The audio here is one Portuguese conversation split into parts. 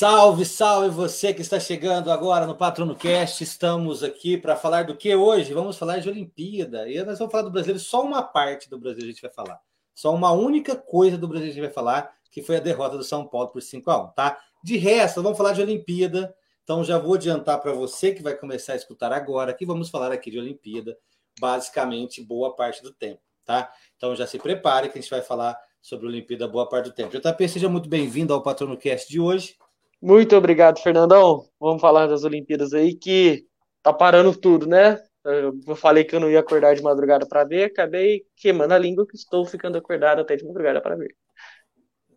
Salve, salve você que está chegando agora no Patrono Cast. Estamos aqui para falar do que hoje? Vamos falar de Olimpíada. E nós vamos falar do brasileiro, só uma parte do Brasil a gente vai falar. Só uma única coisa do Brasil a gente vai falar, que foi a derrota do São Paulo por 5 a 1, tá? De resto, vamos falar de Olimpíada. Então já vou adiantar para você que vai começar a escutar agora que vamos falar aqui de Olimpíada, basicamente boa parte do tempo, tá? Então já se prepare que a gente vai falar sobre a Olimpíada boa parte do tempo. JP, seja muito bem-vindo ao Patrono Cast de hoje. Muito obrigado, Fernandão. Vamos falar das Olimpíadas aí que tá parando tudo, né? Eu falei que eu não ia acordar de madrugada para ver, acabei queimando a língua que estou ficando acordado até de madrugada para ver.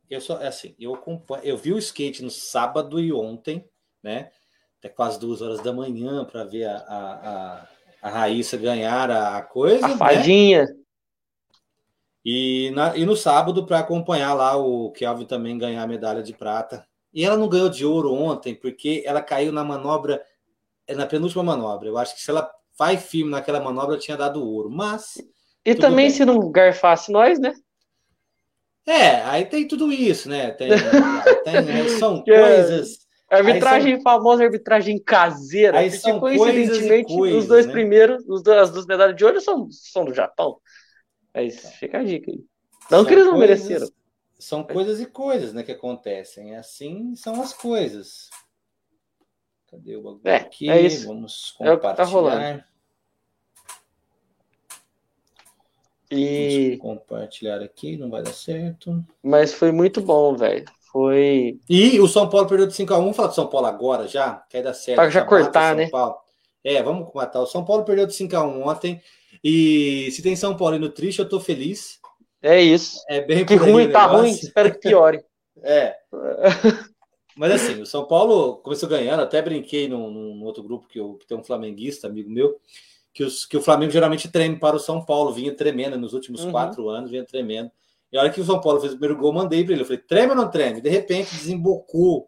Eu só é assim, eu eu vi o skate no sábado e ontem, né? Até quase duas horas da manhã para ver a, a, a, a Raíssa ganhar a, coisa. A né? fadinha. E, na, e no sábado para acompanhar lá o Kelvin também ganhar a medalha de prata e ela não ganhou de ouro ontem porque ela caiu na manobra, na penúltima manobra. Eu acho que se ela faz firme naquela manobra, tinha dado ouro. Mas. E também bem. se não garfasse nós, né? É, aí tem tudo isso, né? Tem, tem né? são coisas. Arbitragem são... famosa, arbitragem caseira. Aí são coincidentemente, coisas, os dois né? primeiros, os as duas medalhas de ouro são, são do Japão. Aí fica a dica aí. Não são que eles não coisas... mereceram são coisas e coisas, né, que acontecem. Assim são as coisas. Cadê o bagulho é, aqui? É isso. Vamos compartilhar. É o que tá rolando. E... Vamos compartilhar aqui, não vai dar certo. Mas foi muito bom, velho. Foi. E o São Paulo perdeu de 5x1. Vamos falar do São Paulo agora já? Quer dar certo. Para já cortar, né? Paulo. É, vamos matar. O São Paulo perdeu de 5x1 ontem. E se tem São Paulo no triste, eu tô feliz. É isso. É bem que ruim, tá ruim, espero que piore. é. Mas assim, o São Paulo começou ganhando, até brinquei num, num outro grupo que, eu, que tem um flamenguista, amigo meu, que, os, que o Flamengo geralmente treme para o São Paulo, vinha tremendo nos últimos uhum. quatro anos, vinha tremendo. E a hora que o São Paulo fez o primeiro gol, mandei para ele. Eu falei, treme ou não treme? De repente desembocou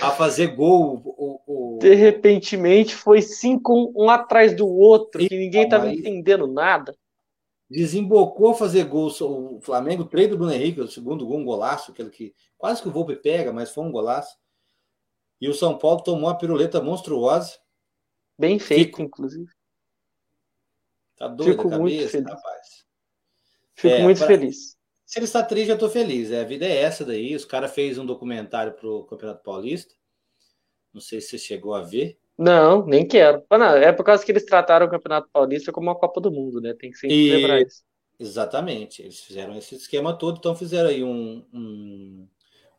a fazer gol. O, o... De repentemente foi cinco um, um atrás do outro, e, que ninguém estava entendendo nada desembocou fazer gol o Flamengo, três do Bruno Henrique, o segundo gol, um golaço, aquele que quase que o Volpe pega, mas foi um golaço. E o São Paulo tomou uma piruleta monstruosa. Bem feito, Fico... inclusive. Tá doido Fico a cabeça, muito feliz. rapaz. Fico é, muito pra... feliz. Se ele está triste, eu tô feliz. É, a vida é essa daí. Os caras fez um documentário pro Campeonato Paulista. Não sei se você chegou a ver. Não, nem quero. Não, é por causa que eles trataram o Campeonato Paulista como uma Copa do Mundo, né? Tem que sempre e... lembrar isso. Exatamente. Eles fizeram esse esquema todo, então fizeram aí um, um,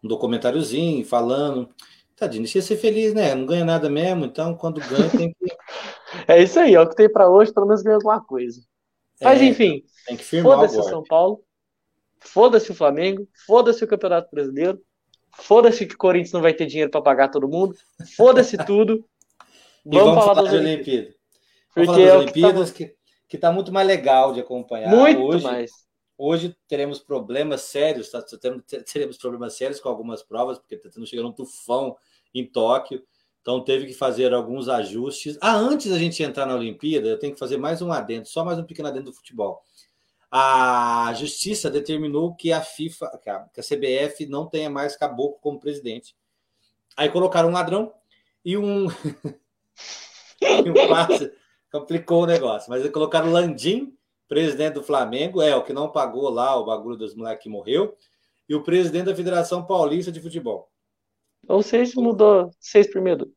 um documentáriozinho falando. Tadinho, deixa ser feliz, né? Não ganha nada mesmo, então quando ganha tem que. é isso aí, é o que tem para hoje, pelo menos ganha alguma coisa. Mas é, enfim, tem que firmar foda-se o São Paulo, foda-se o Flamengo, foda-se o Campeonato Brasileiro, foda-se que o Corinthians não vai ter dinheiro para pagar todo mundo, foda-se tudo. E vamos, falar, das Olimpíadas. Vamos falar das é Olimpíadas, que, tá... que tá muito mais legal de acompanhar. Muito hoje, mais. Hoje teremos problemas sérios, tá? teremos problemas sérios com algumas provas, porque está chegando um tufão em Tóquio. Então teve que fazer alguns ajustes. Ah, antes da gente entrar na Olimpíada, eu tenho que fazer mais um adendo, só mais um pequeno adendo do futebol. A justiça determinou que a FIFA, que a, CBF não tenha mais caboclo como presidente. Aí colocaram um ladrão e um o passe complicou o negócio. Mas colocaram Landim, presidente do Flamengo, é o que não pagou lá o bagulho dos moleques que morreu, e o presidente da Federação Paulista de Futebol. Ou seja, mudou seis primeiro.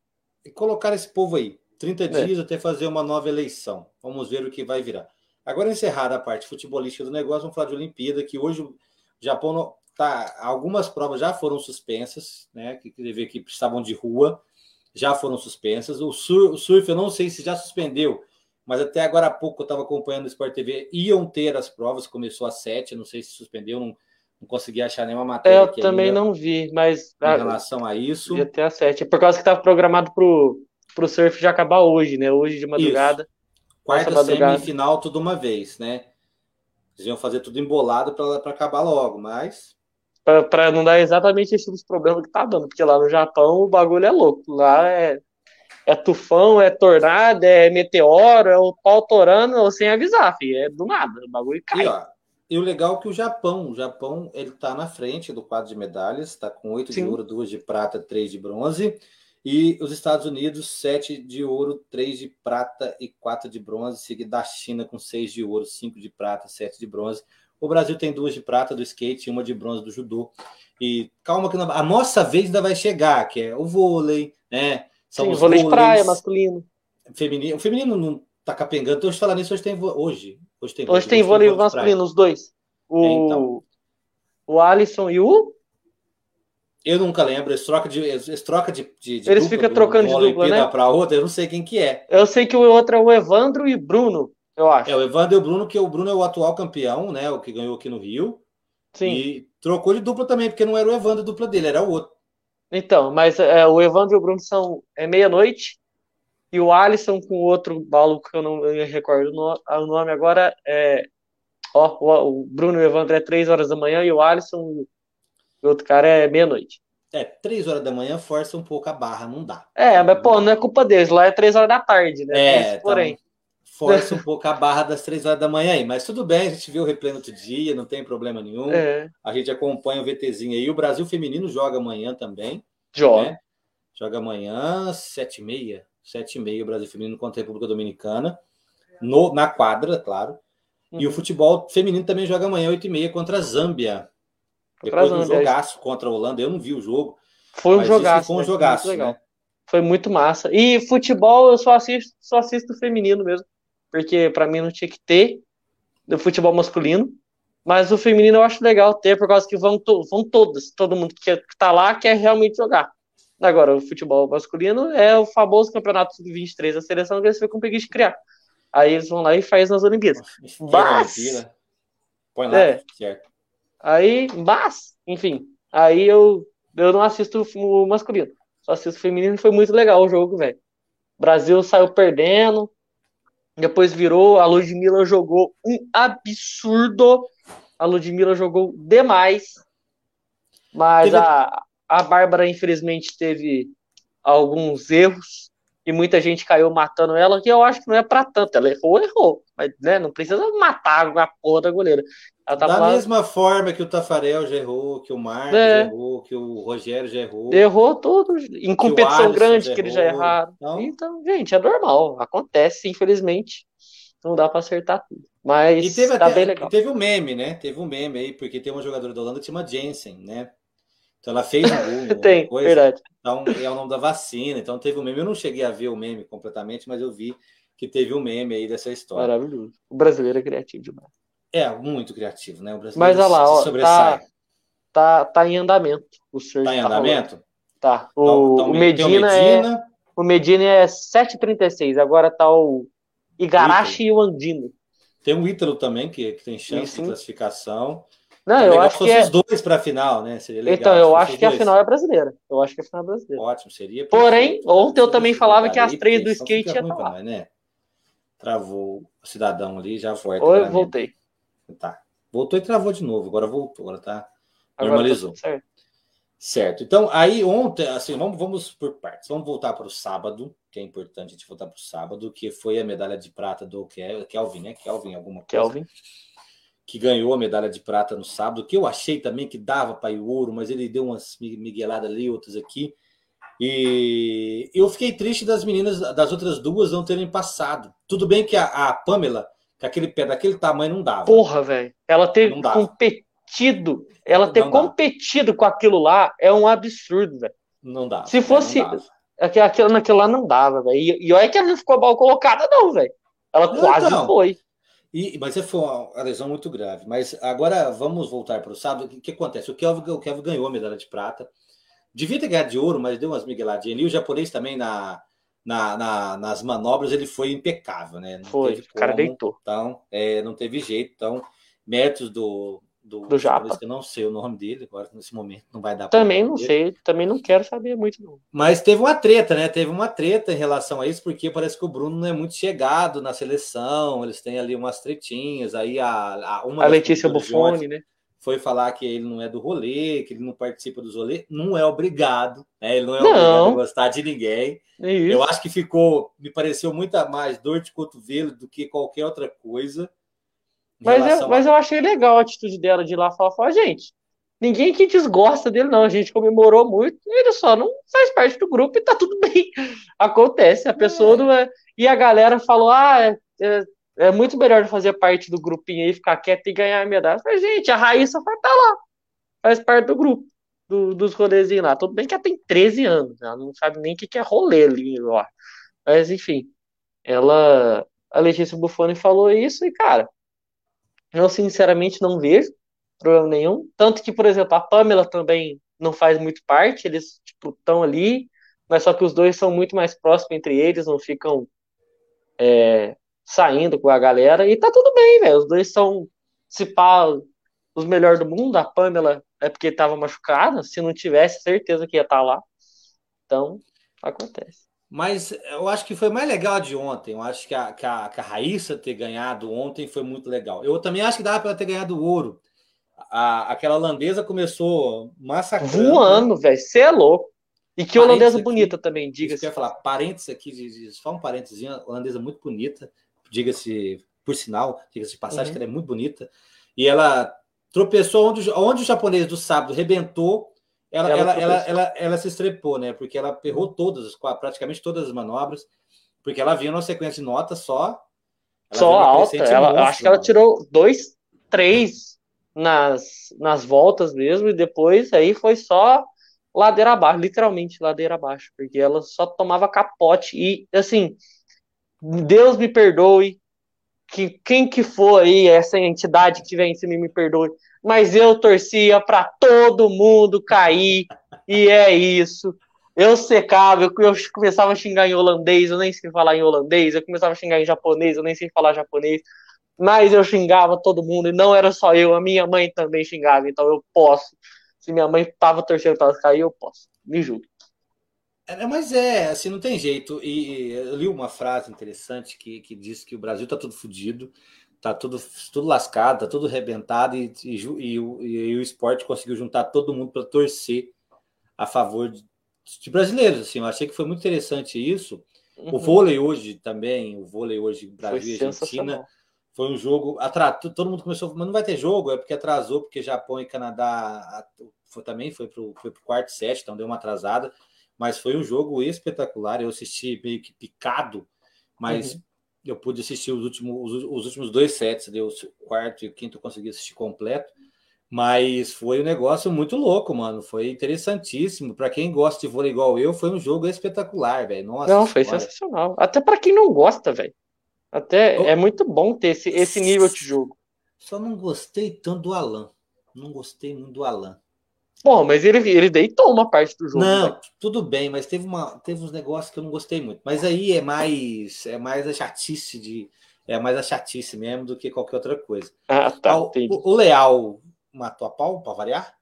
E colocaram esse povo aí, 30 é. dias até fazer uma nova eleição. Vamos ver o que vai virar. Agora, encerrada a parte futebolística do negócio, vamos falar de Olimpíada, que hoje o Japão tá. Algumas provas já foram suspensas, né? Que, que, que precisavam de rua já foram suspensas. O, sur, o surf, eu não sei se já suspendeu, mas até agora há pouco eu estava acompanhando o Sport TV, iam ter as provas, começou às sete, não sei se suspendeu, não, não consegui achar nenhuma matéria. É, eu também não vi, mas. Em relação a isso. Ia até às sete. É por causa que estava programado para o surf já acabar hoje, né? Hoje de madrugada. Isso. Quarta semifinal, tudo uma vez, né? Eles iam fazer tudo embolado para acabar logo, mas para não dar exatamente esse tipo problema que tá dando, porque lá no Japão o bagulho é louco. Lá é, é tufão, é tornado, é meteoro, é o pau torando sem avisar, filho. É do nada, o bagulho cai. E, ó, E o legal é que o Japão, o Japão, ele está na frente do quadro de medalhas, está com oito de ouro, duas de prata, três de bronze. E os Estados Unidos, sete de ouro, três de prata e quatro de bronze, seguido da China com seis de ouro, cinco de prata, sete de bronze. O Brasil tem duas de prata do skate e uma de bronze do judô. E calma que a nossa vez ainda vai chegar, que é o vôlei, né? São Sim, os vôlei de praia, masculino. Feminino. O feminino não tá capengando. Então, hoje falar nisso, hoje tem hoje. Hoje tem, hoje tem vôlei masculino, os dois. O, é, então. o Alisson e o. Eu nunca lembro, eles trocam de, eles trocam de, de, de Eles ficam trocando de dupla, né? para outra, eu não sei quem que é. Eu sei que o outro é o Evandro e Bruno, eu acho. É, o Evandro e o Bruno, que o Bruno é o atual campeão, né? O que ganhou aqui no Rio. Sim. E trocou de dupla também, porque não era o Evandro a dupla dele, era o outro. Então, mas é, o Evandro e o Bruno são é meia-noite e o Alisson com outro maluco que eu não me recordo o nome agora é. Ó, o Bruno e o Evandro é três horas da manhã e o Alisson e o outro cara é meia-noite. É, três horas da manhã força um pouco a barra, não dá. É, mas pô, não é culpa deles, lá é três horas da tarde, né? É, Mas, porém. Então, força um pouco a barra das três horas da manhã aí, mas tudo bem, a gente viu o replay no outro dia, não tem problema nenhum. É. A gente acompanha o VTzinho aí. O Brasil Feminino joga amanhã também. Joga. Né? Joga amanhã, sete e meia. Sete e meia, o Brasil Feminino contra a República Dominicana. No, na quadra, claro. Uhum. E o uhum. futebol feminino também joga amanhã, oito e meia, contra a Zâmbia. Depois do jogaço contra a Holanda. Eu não vi o jogo. Foi um jogaço. Foi um né? jogaço, foi né? Foi muito massa. E futebol eu só assisto, só assisto feminino mesmo porque para mim não tinha que ter do futebol masculino. Mas o feminino eu acho legal ter, por causa que vão, to vão todas, todo mundo que, que tá lá quer realmente jogar. Agora, o futebol masculino é o famoso campeonato sub-23 da seleção que eles ficam preguiça de criar. Aí eles vão lá e fazem nas Olimpíadas. Mas... Põe lá, é. certo. Aí, mas, enfim, aí eu, eu não assisto o masculino. Só assisto o feminino e foi muito legal o jogo, velho. Brasil saiu perdendo, depois virou, a Ludmilla jogou um absurdo. A Ludmilla jogou demais. Mas a, a Bárbara, infelizmente, teve alguns erros. E muita gente caiu matando ela, que eu acho que não é para tanto. Ela errou, errou. Mas né, não precisa matar a porra da goleira. Tá da mesma forma que o Tafarel já errou, que o Marcos é. errou, que o Rogério já errou. Errou tudo. Em competição grande que eles já erraram. Então... então, gente, é normal. Acontece, infelizmente. Não dá para acertar tudo. Mas e teve tá até, bem legal. Teve um meme, né? Teve um meme aí, porque tem uma jogadora da Holanda que chama Jensen, né? Então ela fez um gol. tem, coisa, verdade. Então é o nome da vacina. Então teve um meme. Eu não cheguei a ver o meme completamente, mas eu vi que teve um meme aí dessa história. Maravilhoso. O brasileiro é criativo demais. É, muito criativo, né? O brasileiro Mas olha lá, ó, sobressai. Tá, tá, tá em andamento. O Sr. Tá em andamento? Tá. O, então, então, o, Medina o, Medina é. O Medina é 7,36. Agora tá o Igarashi e o Andino. Tem o Ítalo também, que, que tem chance Sim. de classificação. Não, eu acho que é... os dois para a final, né? Seria legal. Então, eu acho que dois. a final é brasileira. Eu acho que a final é brasileira. Ótimo, seria. Porém, ontem eu também falava que as três do skate ia estar né? Travou o cidadão ali, já. Ou eu voltei. Tá. Voltou e travou de novo. Agora voltou, agora tá. Normalizou. Agora tá certo. certo. Então, aí ontem, assim, vamos, vamos por partes. Vamos voltar para o sábado que é importante a gente voltar para o sábado, que foi a medalha de prata do Kelvin, né? Kelvin, alguma coisa. Kelvin. Que ganhou a medalha de prata no sábado, que eu achei também que dava para ir ouro, mas ele deu umas migueladas ali, outras aqui. E eu fiquei triste das meninas, das outras duas, não terem passado. Tudo bem que a, a Pamela, com aquele pé daquele tamanho, não dava. Porra, velho. Ela ter competido, ela ter competido com aquilo lá é um absurdo, velho. Não dá. Se fosse. Não Aquilo, naquilo lá não dava, velho. E, e olha que ela não ficou mal colocada, não, velho. Ela não, quase então, foi. E, mas é, foi uma lesão muito grave. Mas agora vamos voltar para o sábado. O que, que, acontece? O Kelvin, o Kelvin ganhou a medalha de prata. Devia ter ganhado de ouro, mas deu umas migueladinhas. E o japonês também na, na, na, nas manobras ele foi impecável, né? Não foi, o cara deitou. Então, é, não teve jeito. Então, métodos do, do, do Japa. Que eu não sei o nome dele agora nesse momento, não vai dar Também não sei, também não quero saber muito não. Mas teve uma treta, né? Teve uma treta em relação a isso, porque parece que o Bruno não é muito chegado na seleção, eles têm ali umas tretinhas, aí a, a uma a Letícia Buffoni, né? Foi falar que ele não é do rolê, que ele não participa dos rolês, não é obrigado, né? Ele não é não. obrigado a gostar de ninguém. É eu acho que ficou, me pareceu muito mais dor de cotovelo do que qualquer outra coisa. Mas, eu, mas eu achei legal a atitude dela de ir lá falar, falar, gente, ninguém que desgosta dele, não. A gente comemorou muito, ele só não faz parte do grupo e tá tudo bem. Acontece, a pessoa é. não é. E a galera falou: ah, é, é, é, muito melhor fazer parte do grupinho aí, ficar quieto e ganhar a medalha. Mas, gente, a Raíssa vai estar tá lá, faz parte do grupo. Do, dos rolezinhos lá. Tudo bem que ela tem 13 anos, ela não sabe nem o que, que é rolê ali lá. Mas, enfim, ela. A Letícia Buffoni falou isso e, cara, eu sinceramente não vejo problema nenhum. Tanto que, por exemplo, a Pamela também não faz muito parte, eles estão tipo, ali, mas só que os dois são muito mais próximos entre eles, não ficam é, saindo com a galera, e tá tudo bem, velho. Os dois são, se pá, os melhores do mundo. A Pamela é porque estava machucada, se não tivesse, certeza que ia estar tá lá. Então, acontece. Mas eu acho que foi mais legal de ontem. Eu acho que a, que a, que a Raíssa ter ganhado ontem foi muito legal. Eu também acho que dava para ela ter ganhado ouro. A, aquela holandesa começou massacrando. Voando, velho. Você é louco. E que holandesa aqui, bonita também, diga-se. Eu ia falar, parênteses aqui, só um parênteses, holandesa muito bonita, diga-se por sinal, diga-se de passagem, uhum. que ela é muito bonita. E ela tropeçou onde, onde o japonês do sábado rebentou, ela, ela, ela, ela, ela, se estrepou, né? Porque ela errou todas, praticamente todas as manobras, porque ela vinha numa sequência de notas só. Só alta. Ela, monstro, acho que ela tirou dois, três nas, nas voltas mesmo, e depois aí foi só ladeira abaixo, literalmente ladeira abaixo, porque ela só tomava capote e assim, Deus me perdoe, que quem que for aí, essa entidade que tiver em cima me perdoe, mas eu torcia para todo mundo cair, e é isso. Eu secava, eu, eu começava a xingar em holandês, eu nem sei falar em holandês, eu começava a xingar em japonês, eu nem sei falar japonês, mas eu xingava todo mundo, e não era só eu, a minha mãe também xingava, então eu posso. Se minha mãe tava torcendo para ela cair, eu posso. Me julgue. É, mas é, assim, não tem jeito. E eu li uma frase interessante que, que diz que o Brasil tá tudo fodido, tá tudo, tudo lascado, tá tudo arrebentado, e, e, e, e o esporte conseguiu juntar todo mundo para torcer a favor de, de, brasileiros. Assim, eu achei que foi muito interessante isso. Uhum. O vôlei hoje também, o vôlei hoje, Brasil e Argentina foi um jogo. Atrasou, todo mundo começou, mas não vai ter jogo, é porque atrasou, porque Japão e Canadá foi, também foi para o foi quarto set, então deu uma atrasada. Mas foi um jogo espetacular. Eu assisti meio que picado, mas uhum. Eu pude assistir os últimos, os, os, últimos dois sets, deu o quarto e o quinto eu consegui assistir completo. Mas foi um negócio muito louco, mano. Foi interessantíssimo. Para quem gosta de vôlei igual eu, foi um jogo espetacular, velho. Não, foi sensacional. Até para quem não gosta, velho. Até é muito bom ter esse, esse nível de jogo. Só não gostei tanto do Alan. Não gostei muito do Alan. Bom, mas ele, ele deitou uma parte do jogo. Não, né? tudo bem, mas teve, uma, teve uns negócios que eu não gostei muito. Mas aí é mais é mais a chatice de é mais a chatice mesmo do que qualquer outra coisa. Ah, tá. O, o, Leal matou a pau para variar?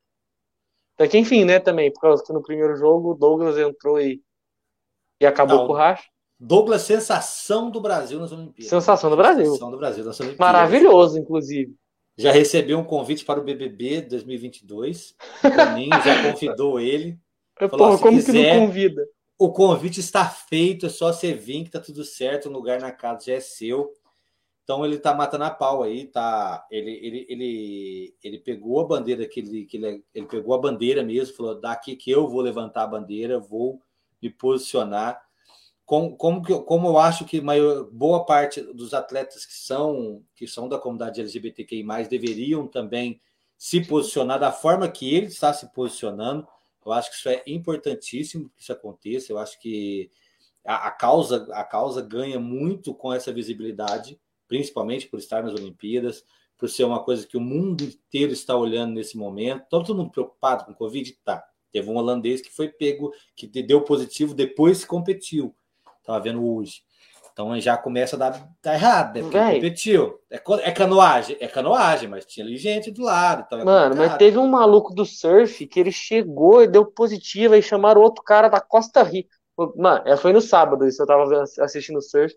Até que enfim, né, também, por causa que no primeiro jogo o Douglas entrou e, e acabou não, com o racha. Douglas, sensação do Brasil nas Olimpíadas. Sensação do Brasil. Sensação do Brasil nas Olimpíadas. Maravilhoso, inclusive. Já recebeu um convite para o BBB 2022. O Toninho já convidou ele. Falou, Porra, como quiser, que não convida? O convite está feito, é só você vir que tá tudo certo, o lugar na casa já é seu. Então ele tá matando a pau aí, tá? Ele, ele, ele, ele pegou a bandeira que ele, que ele, ele pegou a bandeira mesmo, falou: daqui que eu vou levantar a bandeira, vou me posicionar como, como, que, como eu acho que maior, boa parte dos atletas que são que são da comunidade LGBTQI+, deveriam também se posicionar da forma que ele está se posicionando. Eu acho que isso é importantíssimo que isso aconteça. Eu acho que a, a causa a causa ganha muito com essa visibilidade, principalmente por estar nas Olimpíadas, por ser uma coisa que o mundo inteiro está olhando nesse momento. Todo mundo preocupado com o Covid? Tá. Teve um holandês que foi pego, que deu positivo, depois competiu. Tava vendo hoje. Então já começa a dar tá errado, né? Porque competiu. É, é, canoagem, é canoagem, mas tinha ali gente do lado. Então é Mano, mas teve um maluco do surf que ele chegou e deu positivo e chamaram outro cara da Costa Rica. Mano, é, foi no sábado isso, eu tava assistindo o surf.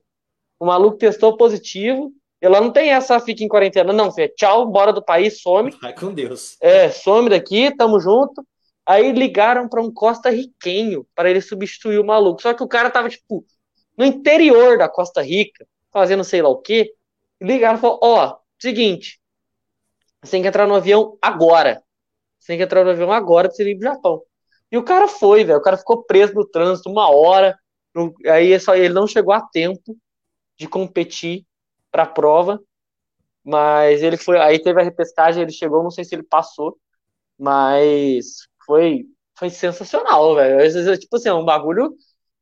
O maluco testou positivo. Ela não tem essa, fica em quarentena, não, filho. Tchau, bora do país, some. Vai com Deus. É, some daqui, tamo junto. Aí ligaram para um Costa Riquenho para ele substituir o maluco. Só que o cara tava, tipo, no interior da Costa Rica, fazendo sei lá o quê, ligaram e falaram: Ó, seguinte, você tem que entrar no avião agora. Você tem que entrar no avião agora pra você ir pro Japão. E o cara foi, velho. O cara ficou preso no trânsito uma hora. No, aí só, ele não chegou a tempo de competir para a prova. Mas ele foi. Aí teve a repescagem, ele chegou, não sei se ele passou. Mas foi, foi sensacional, velho. Tipo assim, é um bagulho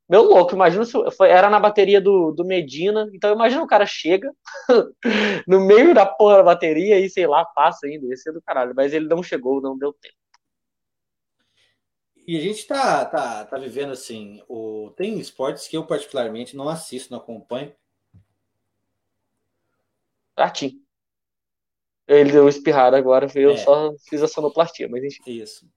meu louco, imagina se foi, era na bateria do, do Medina, então imagina o cara chega no meio da porra da bateria e sei lá, passa ainda, ia ser do caralho, mas ele não chegou, não deu tempo. E a gente tá, tá, tá vivendo assim, o, tem esportes que eu particularmente não assisto, não acompanho. Ratinho. Ele deu espirrada agora, eu é. só fiz a sonoplastia, mas enfim. Isso.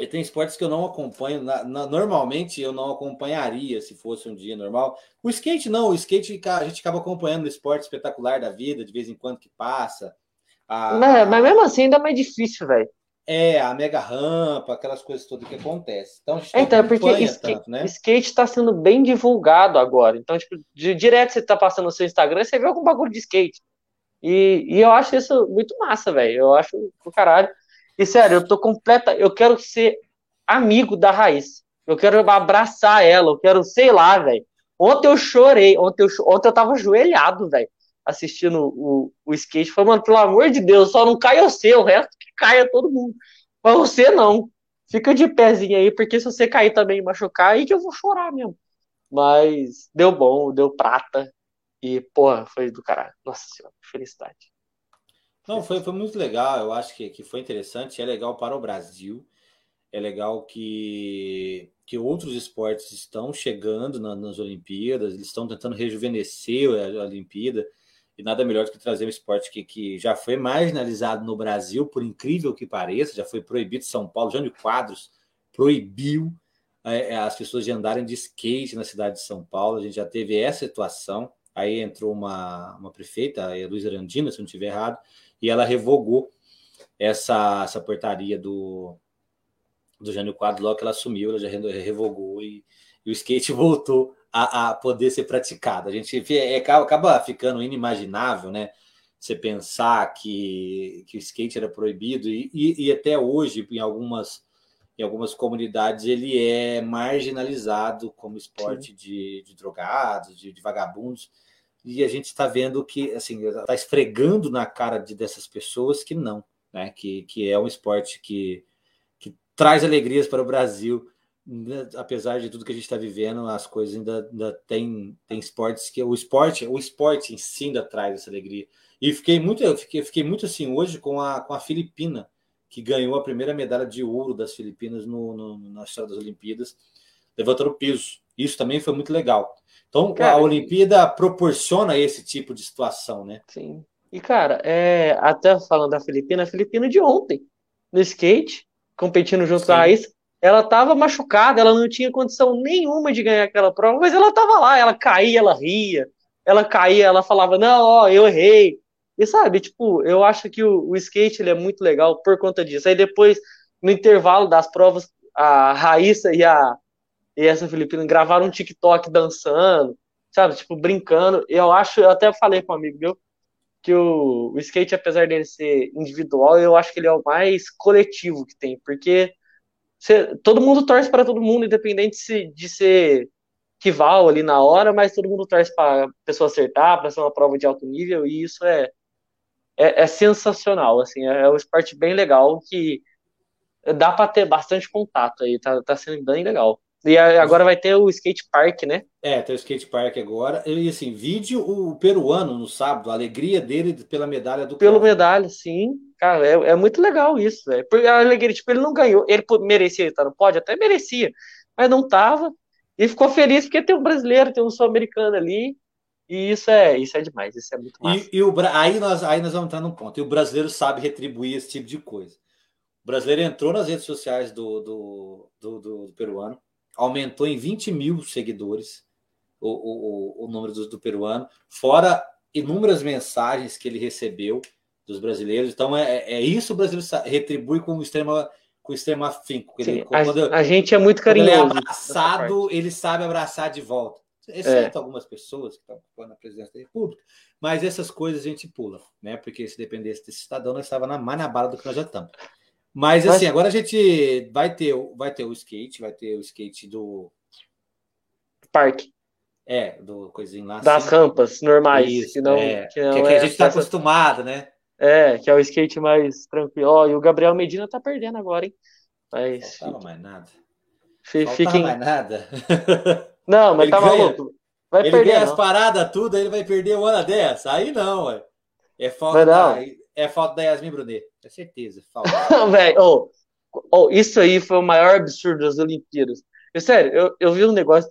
E tem esportes que eu não acompanho. Na, na, normalmente eu não acompanharia se fosse um dia normal. O skate não, o skate a gente acaba acompanhando o esporte espetacular da vida, de vez em quando que passa. A, mas, mas mesmo assim ainda é mais difícil, velho. É, a mega rampa, aquelas coisas todas que acontecem. Então, é, então, porque skate, tanto, né? skate está sendo bem divulgado agora. Então, tipo, de, direto você tá passando no seu Instagram, você vê algum bagulho de skate. E, e eu acho isso muito massa, velho. Eu acho do caralho. E sério, eu tô completa. Eu quero ser amigo da Raiz. Eu quero abraçar ela. Eu quero, sei lá, velho. Ontem eu chorei. Ontem eu, ontem eu tava ajoelhado, velho. Assistindo o, o skate. Falei, mano, pelo amor de Deus, só não caia você. O resto que caia todo mundo. Mas você não. Fica de pezinho aí, porque se você cair também e machucar, aí que eu vou chorar mesmo. Mas deu bom, deu prata. E, porra, foi do caralho. Nossa senhora, felicidade. Não, foi, foi muito legal. Eu acho que, que foi interessante. É legal para o Brasil. É legal que, que outros esportes estão chegando na, nas Olimpíadas, eles estão tentando rejuvenescer a, a Olimpíada. E nada melhor do que trazer um esporte que, que já foi marginalizado no Brasil, por incrível que pareça, já foi proibido São Paulo. Jânio Quadros proibiu é, é, as pessoas de andarem de skate na cidade de São Paulo. A gente já teve essa situação. Aí entrou uma, uma prefeita, a Luiz Arandina, se não estiver errado, e ela revogou essa, essa portaria do, do Jânio Quadro, logo que ela assumiu, ela já revogou e, e o skate voltou a, a, poder ser praticado. A gente é, acaba ficando inimaginável, né? Você pensar que, que o skate era proibido e, e, e até hoje, em algumas, em algumas comunidades, ele é marginalizado como esporte de, de drogados, de, de vagabundos e a gente está vendo que assim está esfregando na cara de, dessas pessoas que não, né? Que, que é um esporte que, que traz alegrias para o Brasil, né? apesar de tudo que a gente está vivendo, as coisas ainda, ainda tem, tem esportes que o esporte, o esporte em si ainda traz essa alegria. E fiquei muito, eu fiquei, fiquei muito assim hoje com a, com a Filipina, que ganhou a primeira medalha de ouro das Filipinas no, no, na história das Olimpíadas, levantando peso. Isso também foi muito legal. Então, cara, a Olimpíada proporciona esse tipo de situação, né? Sim. E, cara, é, até falando da Filipina, a Filipina de ontem, no skate, competindo junto sim. com a Raíssa, ela estava machucada, ela não tinha condição nenhuma de ganhar aquela prova, mas ela estava lá, ela caía, ela ria, ela caía, ela falava, não, ó, eu errei. E sabe, tipo, eu acho que o, o skate ele é muito legal por conta disso. Aí depois, no intervalo das provas, a Raíssa e a, e essa Filipina gravaram um TikTok dançando, sabe? Tipo, brincando. Eu acho, eu até falei com um amigo meu que o, o skate, apesar dele ser individual, eu acho que ele é o mais coletivo que tem, porque você, todo mundo torce para todo mundo, independente de, de ser rival ali na hora, mas todo mundo torce para a pessoa acertar, para ser uma prova de alto nível, e isso é, é, é sensacional, assim, é, é um esporte bem legal que dá para ter bastante contato aí, tá, tá sendo bem legal. E agora vai ter o skate park, né? É, tem o skate park agora. E assim, vídeo o peruano no sábado, a alegria dele pela medalha do Pelo medalha, sim. Cara, é, é muito legal isso, velho. A alegria, tipo, ele não ganhou. Ele merecia estar no pódio, até merecia, mas não tava. E ficou feliz porque tem um brasileiro, tem um sul-americano ali. E isso é, isso é demais, isso é muito massa. E, e o, aí, nós, aí nós vamos entrar num ponto. E o brasileiro sabe retribuir esse tipo de coisa. O brasileiro entrou nas redes sociais do, do, do, do, do peruano aumentou em 20 mil seguidores o, o, o número do, do, peruano, fora inúmeras mensagens que ele recebeu dos brasileiros. Então, é, é, é isso o brasileiro retribui com extrema com extremo afinco. Sim, ele, a, a, gente é muito carinhoso. Ele é abraçado, ele sabe abraçar de volta. exceto é. algumas pessoas que estão ocupando a presidência da República, mas essas coisas a gente pula, né? Porque se dependesse desse cidadão, nós estava na, mais na bala do que nós já estamos. Mas assim, agora a gente vai ter, vai ter o skate, vai ter o skate do parque. É, do coisinho lá. Das assim. rampas normais. Isso, que não, é, que, não que, é que a gente está acostumado, né? É, que é o skate mais tranquilo. Ó, e o Gabriel Medina tá perdendo agora, hein? Mas. Faltava mais nada. Fiquem... mais nada. Não, mas ele tá ganha, maluco. Vai ele perder, ganha não. as paradas, tudo, aí ele vai perder o ano dessa. Aí não, ué. É falta, é falta da Yasmin Brunet. É certeza. Falta. Velho, oh, oh, isso aí foi o maior absurdo das Olimpíadas. Eu, sério, eu, eu vi um negócio.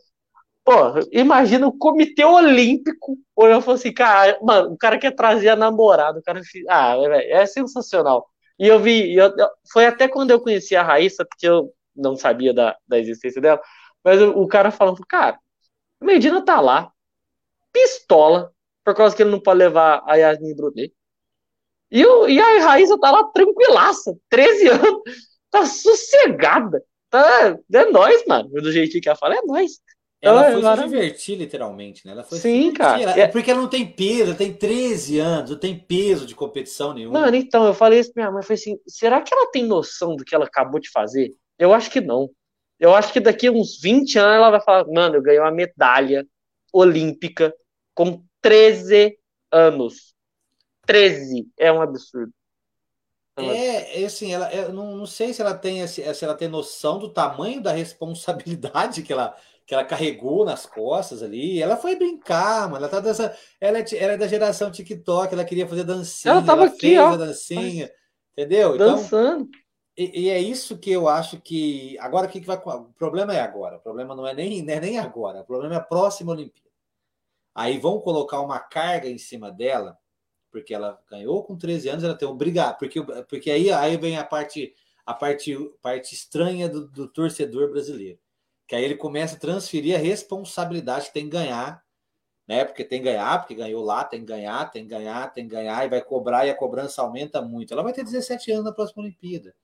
Pô, imagina o Comitê Olímpico olhando e falou assim, cara, mano, o cara quer trazer a namorada, o cara. Ah, véio, é sensacional. E eu vi, eu, foi até quando eu conheci a Raíssa, porque eu não sabia da, da existência dela, mas o, cara falando, cara, Medina tá lá, pistola, por causa que ele não pode levar a Yasmin Brunet. E, o, e a Raíssa tá lá tranquilaça, 13 anos, tá sossegada. Tá, é nós, mano. Do jeitinho que ela fala, é nós. Ela então, foi se divertir, literalmente, né? Ela foi Sim, cara. É porque ela não tem peso, tem 13 anos, não tem peso de competição nenhuma. Mano, então, eu falei isso pra minha mãe, falei assim, será que ela tem noção do que ela acabou de fazer? Eu acho que não. Eu acho que daqui a uns 20 anos ela vai falar, mano, eu ganhei uma medalha olímpica com 13 anos. 13. É um absurdo. É, é assim, ela, eu não, não sei se ela tem se ela tem noção do tamanho da responsabilidade que ela, que ela carregou nas costas ali. Ela foi brincar, mano. Ela tá dessa, ela é, ela é da geração TikTok, ela queria fazer dancinha, ela, tava ela aqui, ó, a dancinha, entendeu? Então, Dançando. Então, e, e, é isso que eu acho que agora o que, que vai o problema é agora. O problema não é nem não é nem agora. O problema é a próxima Olimpíada. Aí vão colocar uma carga em cima dela porque ela ganhou com 13 anos, ela tem obrigado, porque, porque aí, aí vem a parte a parte, parte estranha do, do, torcedor brasileiro, que aí ele começa a transferir a responsabilidade que tem que ganhar, né? Porque tem que ganhar, porque ganhou lá, tem que ganhar, tem que ganhar, tem que ganhar, e vai cobrar, e a cobrança aumenta muito. Ela vai ter 17 anos na próxima Olimpíada.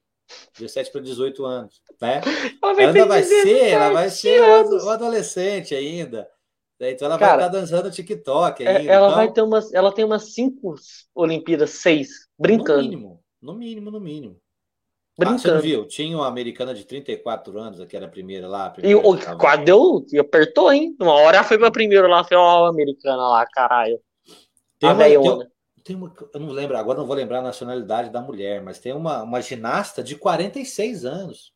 17 para 18 anos, né? Ela, vai ela vai ser, ela vai ser um adolescente ainda. Então ela Cara, vai estar dançando TikTok é, ainda. Ela então... vai ter umas. Ela tem umas cinco Olimpíadas, seis, brincando. No mínimo, no mínimo, no mínimo. Brincando. Ah, você não viu? Tinha uma americana de 34 anos, que era a primeira lá. A primeira e o quase deu, apertou, hein? Uma hora foi pra primeira lá, foi ó, a americana lá, caralho. Tem a uma, tem, tem uma, eu não lembro, agora não vou lembrar a nacionalidade da mulher, mas tem uma, uma ginasta de 46 anos.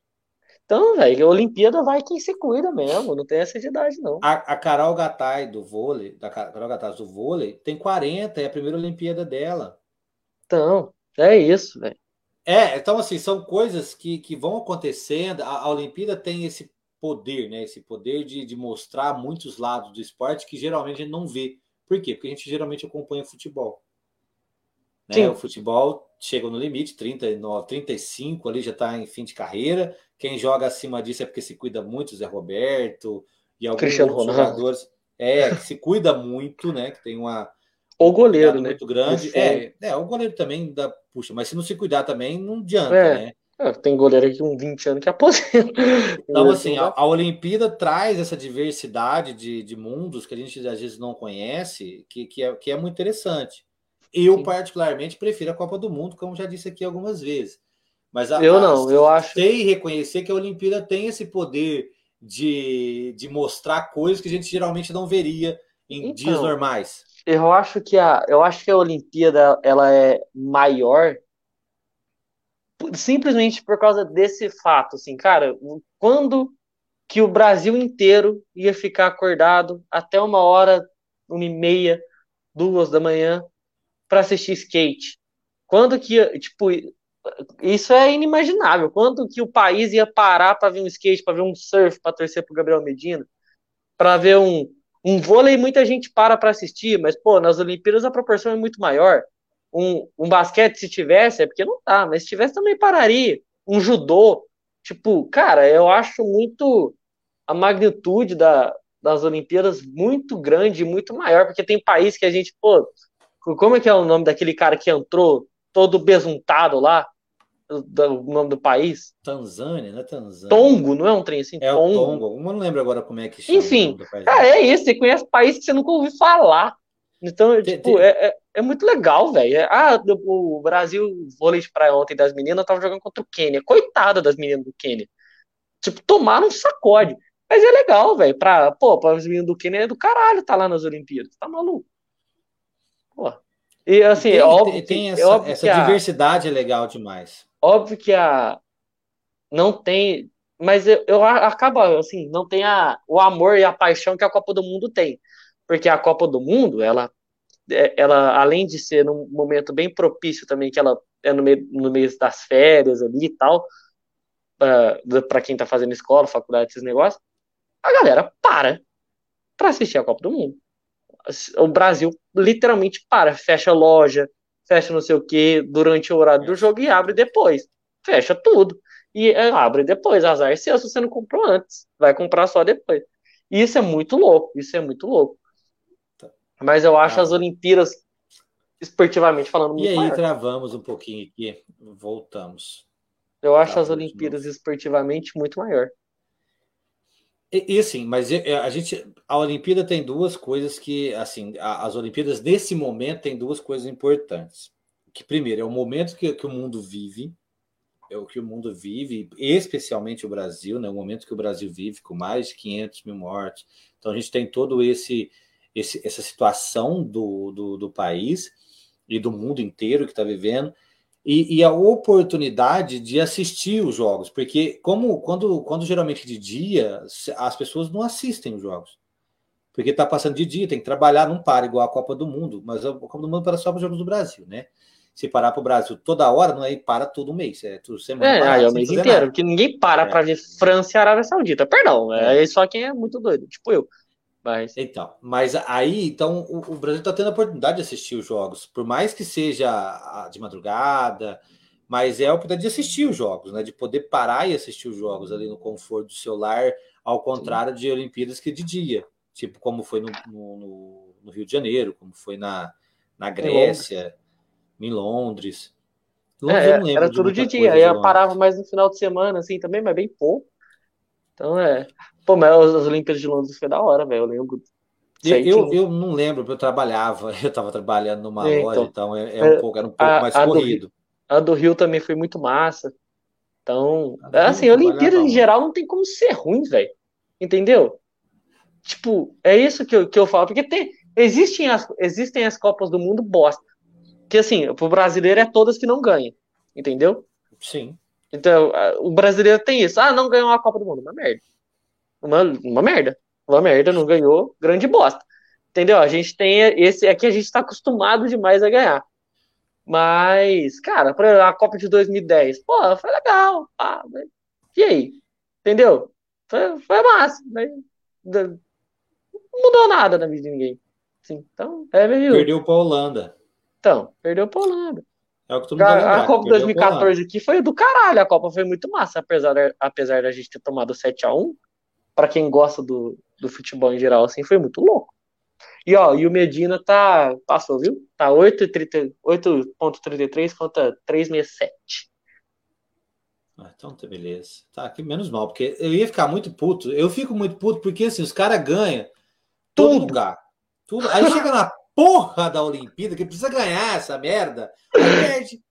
Então, velho, a Olimpíada vai quem se cuida mesmo, não tem essa idade, não. A, a Carol Gattai do vôlei, da Carol Gattai do vôlei, tem 40, é a primeira Olimpíada dela. Então, é isso, velho. É, então assim, são coisas que, que vão acontecendo. A, a Olimpíada tem esse poder, né? Esse poder de, de mostrar muitos lados do esporte que geralmente a gente não vê. Por quê? Porque a gente geralmente acompanha futebol. Né? O futebol chega no limite, 39, 35 ali já está em fim de carreira. Quem joga acima disso é porque se cuida muito, Zé Roberto e alguns Cristiano jogadores. É, que se cuida muito, né? Que tem uma. O goleiro, né? Muito grande. É, é, o goleiro também dá, puxa, mas se não se cuidar também, não adianta, é. né? É, tem goleiro aqui com 20 anos que aposenta. Então, assim, a, a, Olimpíada traz essa diversidade de, de mundos que a gente às vezes não conhece, que, que, é, que é muito interessante. Eu, Sim. particularmente, prefiro a Copa do Mundo, como já disse aqui algumas vezes. Mas a, eu não, eu acho. Sei reconhecer que a Olimpíada tem esse poder de, de mostrar coisas que a gente geralmente não veria em então, dias normais. Eu acho que a, eu acho que a Olimpíada ela é maior simplesmente por causa desse fato, assim, cara, quando que o Brasil inteiro ia ficar acordado até uma hora, uma e meia, duas da manhã para assistir skate? Quando que, tipo, isso é inimaginável. Quando que o país ia parar para ver um skate, para ver um surf, para torcer pro Gabriel Medina, para ver um, um vôlei, muita gente para para assistir, mas pô, nas Olimpíadas a proporção é muito maior. Um, um basquete, se tivesse, é porque não tá, mas se tivesse também pararia. Um judô, tipo, cara, eu acho muito a magnitude da, das Olimpíadas muito grande, muito maior, porque tem país que a gente, pô, como é que é o nome daquele cara que entrou todo besuntado lá? O nome do país? Tanzânia, não é Tanzânia? Tongo, não é um trem assim? É Tongo. Tongo. Eu não lembro agora como é que chama. Enfim, ah, é isso. Você conhece país que você nunca ouviu falar. Então, tem, tipo, tem... É, é, é, muito legal, velho. É, ah, o Brasil, vôlei de praia ontem das meninas, tava jogando contra o Quênia. Coitada das meninas do Quênia. Tipo, tomaram um sacode. Mas é legal, velho. Pra, pô, para os meninos do Quênia é do caralho tá lá nas Olimpíadas. Tá maluco? Pô. E assim, tem, óbvio. Tem, tem essa, óbvio essa diversidade a, é legal demais. Óbvio que a. Não tem. Mas eu, eu acabo, assim, não tem a, o amor e a paixão que a Copa do Mundo tem. Porque a Copa do Mundo, ela, é, ela além de ser num momento bem propício também, que ela é no meio, no mês das férias ali e tal, uh, para quem tá fazendo escola, faculdade, esses negócios, a galera para para assistir a Copa do Mundo. O Brasil literalmente para, fecha loja, fecha não sei o que durante o horário do jogo e abre depois. Fecha tudo. E é, abre depois. Azar seu se você não comprou antes. Vai comprar só depois. E isso é muito louco. Isso é muito louco. Tá. Mas eu acho ah. as Olimpíadas, esportivamente falando, muito E aí, maior. travamos um pouquinho aqui. Voltamos. Eu acho tá, as Olimpíadas esportivamente muito maior. E, e assim, mas a gente, a Olimpíada tem duas coisas que, assim, as Olimpíadas nesse momento tem duas coisas importantes. Que primeiro é o momento que, que o mundo vive, é o que o mundo vive, especialmente o Brasil, né? O momento que o Brasil vive com mais de 500 mil mortes. Então a gente tem todo esse, esse essa situação do, do, do país e do mundo inteiro que está vivendo e, e, a oportunidade de assistir os jogos, porque como quando, quando geralmente de dia as pessoas não assistem os jogos, porque está passando de dia, tem que trabalhar, não para igual a Copa do Mundo, mas a Copa do Mundo para só para os jogos do Brasil, né? Se parar para o Brasil toda hora, não é para todo mês, é tudo semana. É, para, é o mês inteiro, nada. porque ninguém para é. para ver França e Arábia Saudita, perdão, é. é só quem é muito doido, tipo eu. Mas... Então, mas aí, então, o, o Brasil está tendo a oportunidade de assistir os jogos, por mais que seja de madrugada, mas é a oportunidade de assistir os jogos, né? De poder parar e assistir os jogos ali no conforto do celular, ao contrário Sim. de Olimpíadas que de dia, tipo como foi no, no, no Rio de Janeiro, como foi na, na Grécia, em Londres. Londres é, era tudo de dia, aí eu parava mais no final de semana, assim, também, mas bem pouco. Então é. Pô, mas as Olimpíadas de Londres foi da hora, velho. Eu lembro. Eu, eu, não lembro, porque eu trabalhava, eu estava trabalhando numa é, loja, então, então é, é, um é, pouco, era um pouco a, mais a corrido. Do, a do Rio também foi muito massa. Então, assim, a Olimpíada em geral não tem como ser ruim, velho. Entendeu? Tipo, é isso que eu, que eu falo, porque tem, existem, as, existem as Copas do Mundo bosta. Que assim, pro brasileiro é todas que não ganham. Entendeu? Sim. Então, o brasileiro tem isso. Ah, não ganhou a Copa do Mundo. Uma merda uma, uma merda. Uma merda, não ganhou, grande bosta. Entendeu? A gente tem esse. Aqui a gente está acostumado demais a ganhar. Mas, cara, para a Copa de 2010, pô, foi legal. Pá, mas... E aí? Entendeu? Foi, foi massa. Mas... Não mudou nada na vida de ninguém. Sim, então, é meio. Perdeu para a Holanda. Então, perdeu para a Holanda. É o que tu me a, a Copa 2014 aqui foi do caralho. A Copa foi muito massa, apesar, apesar da gente ter tomado 7 a 1 para quem gosta do, do futebol em geral, assim, foi muito louco. E ó, e o Medina tá. Passou, viu? Tá 8,33 contra 3,67. Ah, então tá beleza. Tá aqui menos mal, porque eu ia ficar muito puto. Eu fico muito puto porque assim, os caras ganham todo Tudo. lugar. Tudo. Aí chega na porra da Olimpíada, que precisa ganhar essa merda, perde.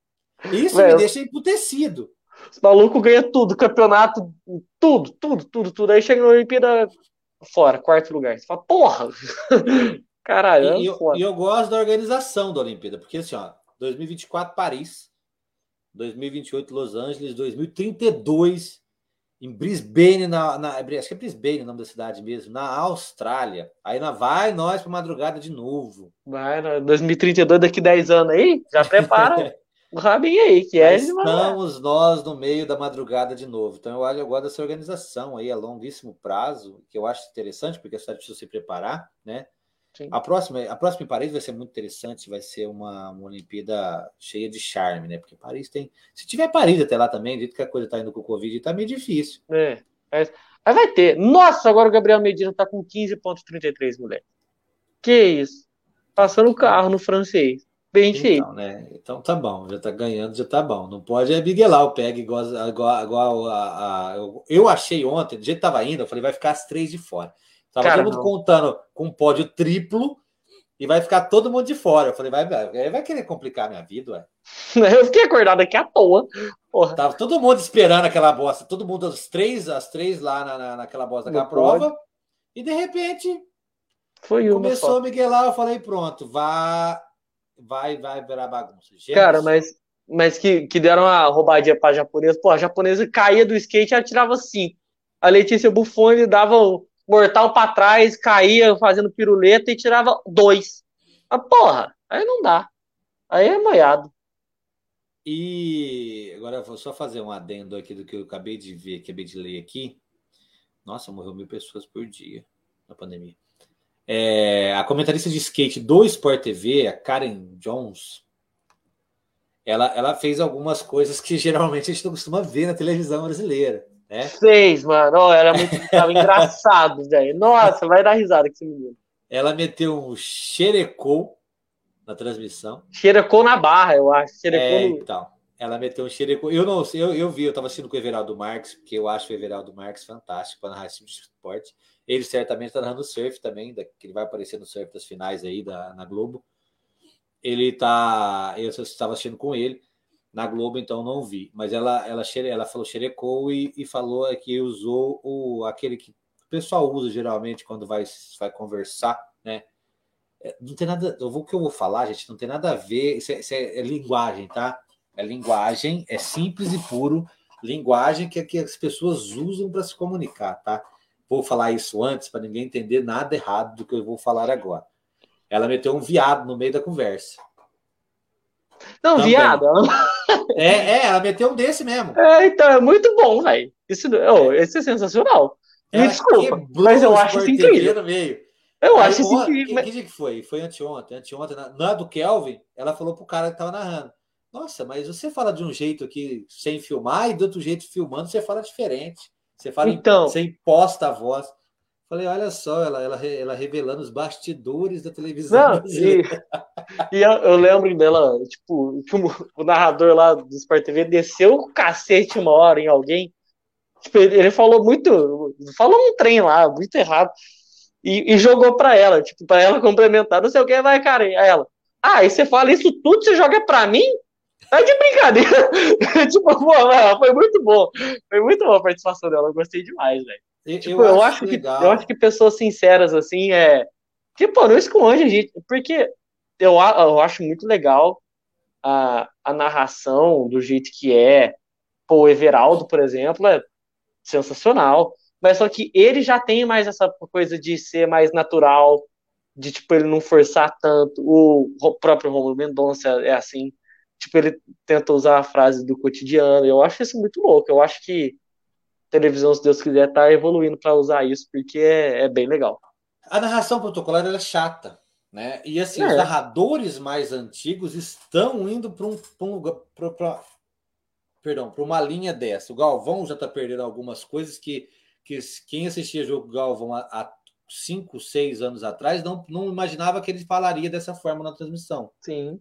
Isso me deixa emputecido. Os malucos ganham tudo, campeonato, tudo, tudo, tudo, tudo. Aí chega na Olimpíada fora, quarto lugar. Você fala, porra! Caralho, e, é eu, e eu gosto da organização da Olimpíada, porque assim, ó, 2024 Paris, 2028 Los Angeles, 2032 em Brisbane, na, na, acho que é Brisbane o nome da cidade mesmo, na Austrália. Aí nós vai nós para madrugada de novo. Vai, 2032 daqui 10 anos aí, já prepara. o rabinho aí, que é. Estamos nós no meio da madrugada de novo. Então eu olho agora dessa organização aí a longuíssimo prazo, que eu acho interessante, porque a cidade precisa se preparar, né? Sim. A próxima, a próxima em Paris vai ser muito interessante, vai ser uma, uma Olimpíada cheia de charme, né? Porque Paris tem. Se tiver Paris até lá também, dito que a coisa tá indo com o Covid, tá meio difícil. É. Mas vai ter. Nossa, agora o Gabriel Medina tá com 15,33, mulher. Que isso? Passando o carro no francês. Pente então, né? Então tá bom, já tá ganhando, já tá bom. Não pode é o pega igual, igual, igual a, a, eu achei ontem, do jeito que tava indo, eu falei, vai ficar as três de fora. Tava Cara, todo mundo não. contando com um pódio triplo e vai ficar todo mundo de fora. Eu falei, vai, vai, vai querer complicar a minha vida, ué. Eu fiquei acordado aqui à toa. Porra. Tava todo mundo esperando aquela bosta, todo mundo, as três, as três lá na, na, naquela bosta daquela prova, e de repente Foi começou a Miguelar, eu falei, pronto, vá, vai, vai virar bagunça. Cara, mas, mas que, que deram uma roubadinha pra japonesa, pô, a japonesa caía do skate e ela tirava cinco. A Letícia Buffoni dava o mortal para trás, caía fazendo piruleta e tirava dois. Ah, porra, aí não dá. Aí é moiado. E agora vou só fazer um adendo aqui do que eu acabei de ver, acabei de ler aqui. Nossa, morreu mil pessoas por dia na pandemia. É, a comentarista de skate do Sport TV, a Karen Jones, ela, ela fez algumas coisas que geralmente a gente não costuma ver na televisão brasileira. Né? Fez, mano. Oh, era muito tava engraçado, velho. Nossa, vai dar risada com esse menino. Ela meteu um xerecou na transmissão. Xerecou na barra, eu acho. Xerecou é, no... então. Ela meteu um xerecou. Eu não sei, eu, eu vi, eu tava assistindo com o Everaldo Marques, porque eu acho o Everaldo Marques fantástico para narrar esse tipo de esporte. Ele certamente está narrando surf também, que ele vai aparecer no surf das finais aí da, na Globo. Ele tá. Eu estava assistindo com ele. Na Globo, então, não vi. Mas ela, ela, ela falou xerecou e, e falou que usou o, aquele que o pessoal usa geralmente quando vai, vai conversar, né? É, não tem nada. O que eu vou falar, gente, não tem nada a ver. Isso é, isso é, é linguagem, tá? É linguagem, é simples e puro. Linguagem que, é que as pessoas usam para se comunicar, tá? Vou falar isso antes para ninguém entender nada errado do que eu vou falar agora. Ela meteu um viado no meio da conversa. Não, Também. viado. É, é, ela meteu um desse mesmo. É, então, é muito bom, velho. Isso, oh, esse é sensacional. Me desculpa, mas eu acho isso incrível. meio. Eu Aí, acho isso incrível. Que, dia que foi? Foi anteontem. Anteontem, na, na do Kelvin, ela falou pro cara que tava narrando. Nossa, mas você fala de um jeito aqui sem filmar e do outro jeito filmando, você fala diferente. Você fala, então, você imposta a voz. Falei, olha só, ela, ela, ela revelando os bastidores da televisão. Não, e, e eu, eu, lembro dela, tipo, o, o narrador lá do Sport TV desceu o cacete uma hora em alguém. Tipo, ele, falou muito, falou um trem lá, muito errado. E, e jogou para ela, tipo, para ela complementar, não sei o que, vai, cara. Aí ela, ah, e você fala isso tudo, você joga para mim? É de brincadeira. tipo, pô, foi muito bom. Foi muito boa a participação dela, eu gostei demais, velho. Tipo, eu, eu, acho, que, eu acho que pessoas sinceras, assim, é. Tipo, não esconde a gente. Porque eu, eu acho muito legal a, a narração do jeito que é. Pô, o Everaldo, por exemplo, é sensacional. Mas só que ele já tem mais essa coisa de ser mais natural, de tipo, ele não forçar tanto. O, próprio Romulo Mendonça é assim. Tipo, ele tenta usar a frase do cotidiano. Eu acho isso muito louco. Eu acho que televisão, se Deus quiser, tá evoluindo para usar isso, porque é, é, bem legal. A narração protocolar é chata, né? E assim, é. os narradores mais antigos estão indo para um, um pra, pra, perdão, para uma linha dessa. O Galvão já está perdendo algumas coisas que, que quem assistia jogo Galvão há, há cinco, seis anos atrás não, não imaginava que ele falaria dessa forma na transmissão. Sim.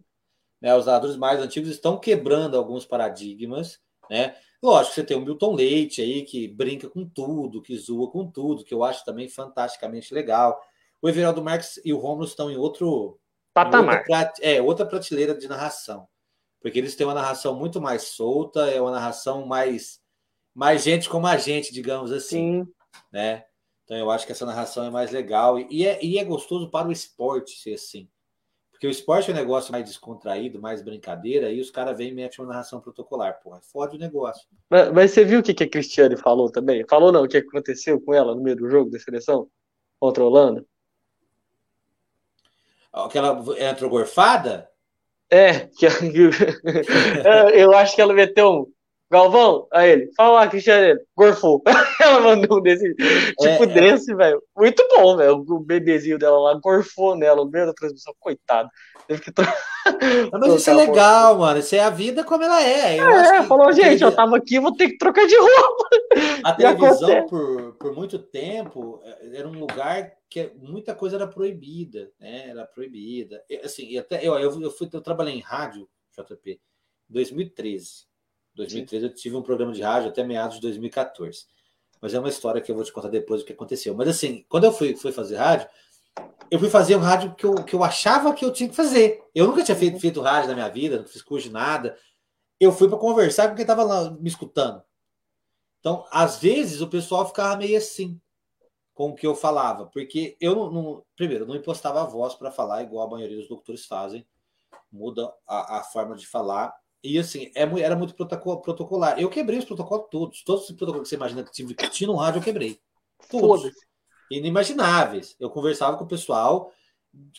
Né, os narradores mais antigos estão quebrando alguns paradigmas, né? Lógico, você tem o Milton Leite aí, que brinca com tudo, que zoa com tudo, que eu acho também fantasticamente legal. O Everaldo Marques e o Romulo estão em outro patamar. Outra, é, outra prateleira de narração. Porque eles têm uma narração muito mais solta, é uma narração mais mais gente como a gente, digamos assim, Sim. né? Então eu acho que essa narração é mais legal e é, e é gostoso para o esporte ser assim. Porque o esporte é um negócio mais descontraído, mais brincadeira, e os caras vêm e metem uma narração protocolar. Porra, fode o negócio. Mas, mas, você viu o que, que a Cristiane falou também? Falou não, o que aconteceu com ela no meio do jogo da seleção contra a Holanda? Que ela entrou gorfada? É, que, eu acho que ela meteu um Galvão, a ele, fala lá, Cristiano, gorfou. Ela mandou um desse, tipo é, é. desse, é. velho. Muito bom, velho. O bebezinho dela lá gorfou nela, no meio da transmissão, coitado. Teve que Mas isso é legal, mano. Isso é a vida como ela é. Eu é, falou, gente, eu tava aqui, vou ter que trocar de roupa. A televisão, por, por muito tempo, era um lugar que muita coisa era proibida, né? Era proibida. E, assim, e até eu, eu, eu, fui, eu trabalhei em rádio, JP, em 2013. 2013 Sim. eu tive um programa de rádio até meados de 2014. Mas é uma história que eu vou te contar depois do que aconteceu. Mas assim, quando eu fui, fui fazer rádio, eu fui fazer o rádio que eu, que eu achava que eu tinha que fazer. Eu nunca tinha feito, feito rádio na minha vida, não fiz curso de nada. Eu fui para conversar com quem estava lá me escutando. Então, às vezes, o pessoal ficava meio assim com o que eu falava, porque eu não, não primeiro, não impostava a voz para falar igual a maioria dos doutores fazem, muda a, a forma de falar. E assim, é, era muito protocolar. Eu quebrei os protocolos todos. Todos os protocolos que você imagina que que tinha no rádio, eu quebrei. Todos. Inimagináveis. Eu conversava com o pessoal,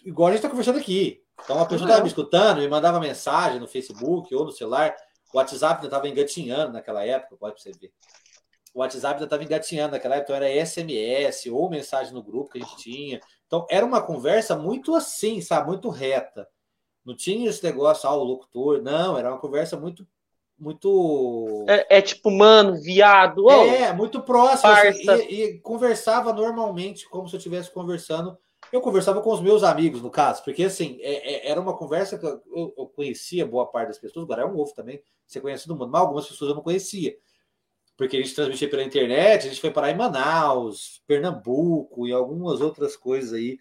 igual a gente está conversando aqui. Então, a pessoa estava me escutando, me mandava mensagem no Facebook ou no celular. O WhatsApp ainda estava engatinhando naquela época, pode você ver o WhatsApp ainda estava engatinhando naquela época, então era SMS ou mensagem no grupo que a gente tinha. Então era uma conversa muito assim, sabe? Muito reta. Não tinha esse negócio, ah, o locutor. Não, era uma conversa muito. muito É, é tipo, mano, viado. Oh, é, muito próximo. Assim, e, e, conversava normalmente, como se eu estivesse conversando. Eu conversava com os meus amigos, no caso, porque assim, é, é, era uma conversa que eu, eu, conhecia boa parte das pessoas, agora é um ovo também, você conhece todo mundo, mas algumas pessoas eu não conhecia porque a gente transmitia pela internet, a gente foi parar em Manaus, Pernambuco e algumas outras coisas aí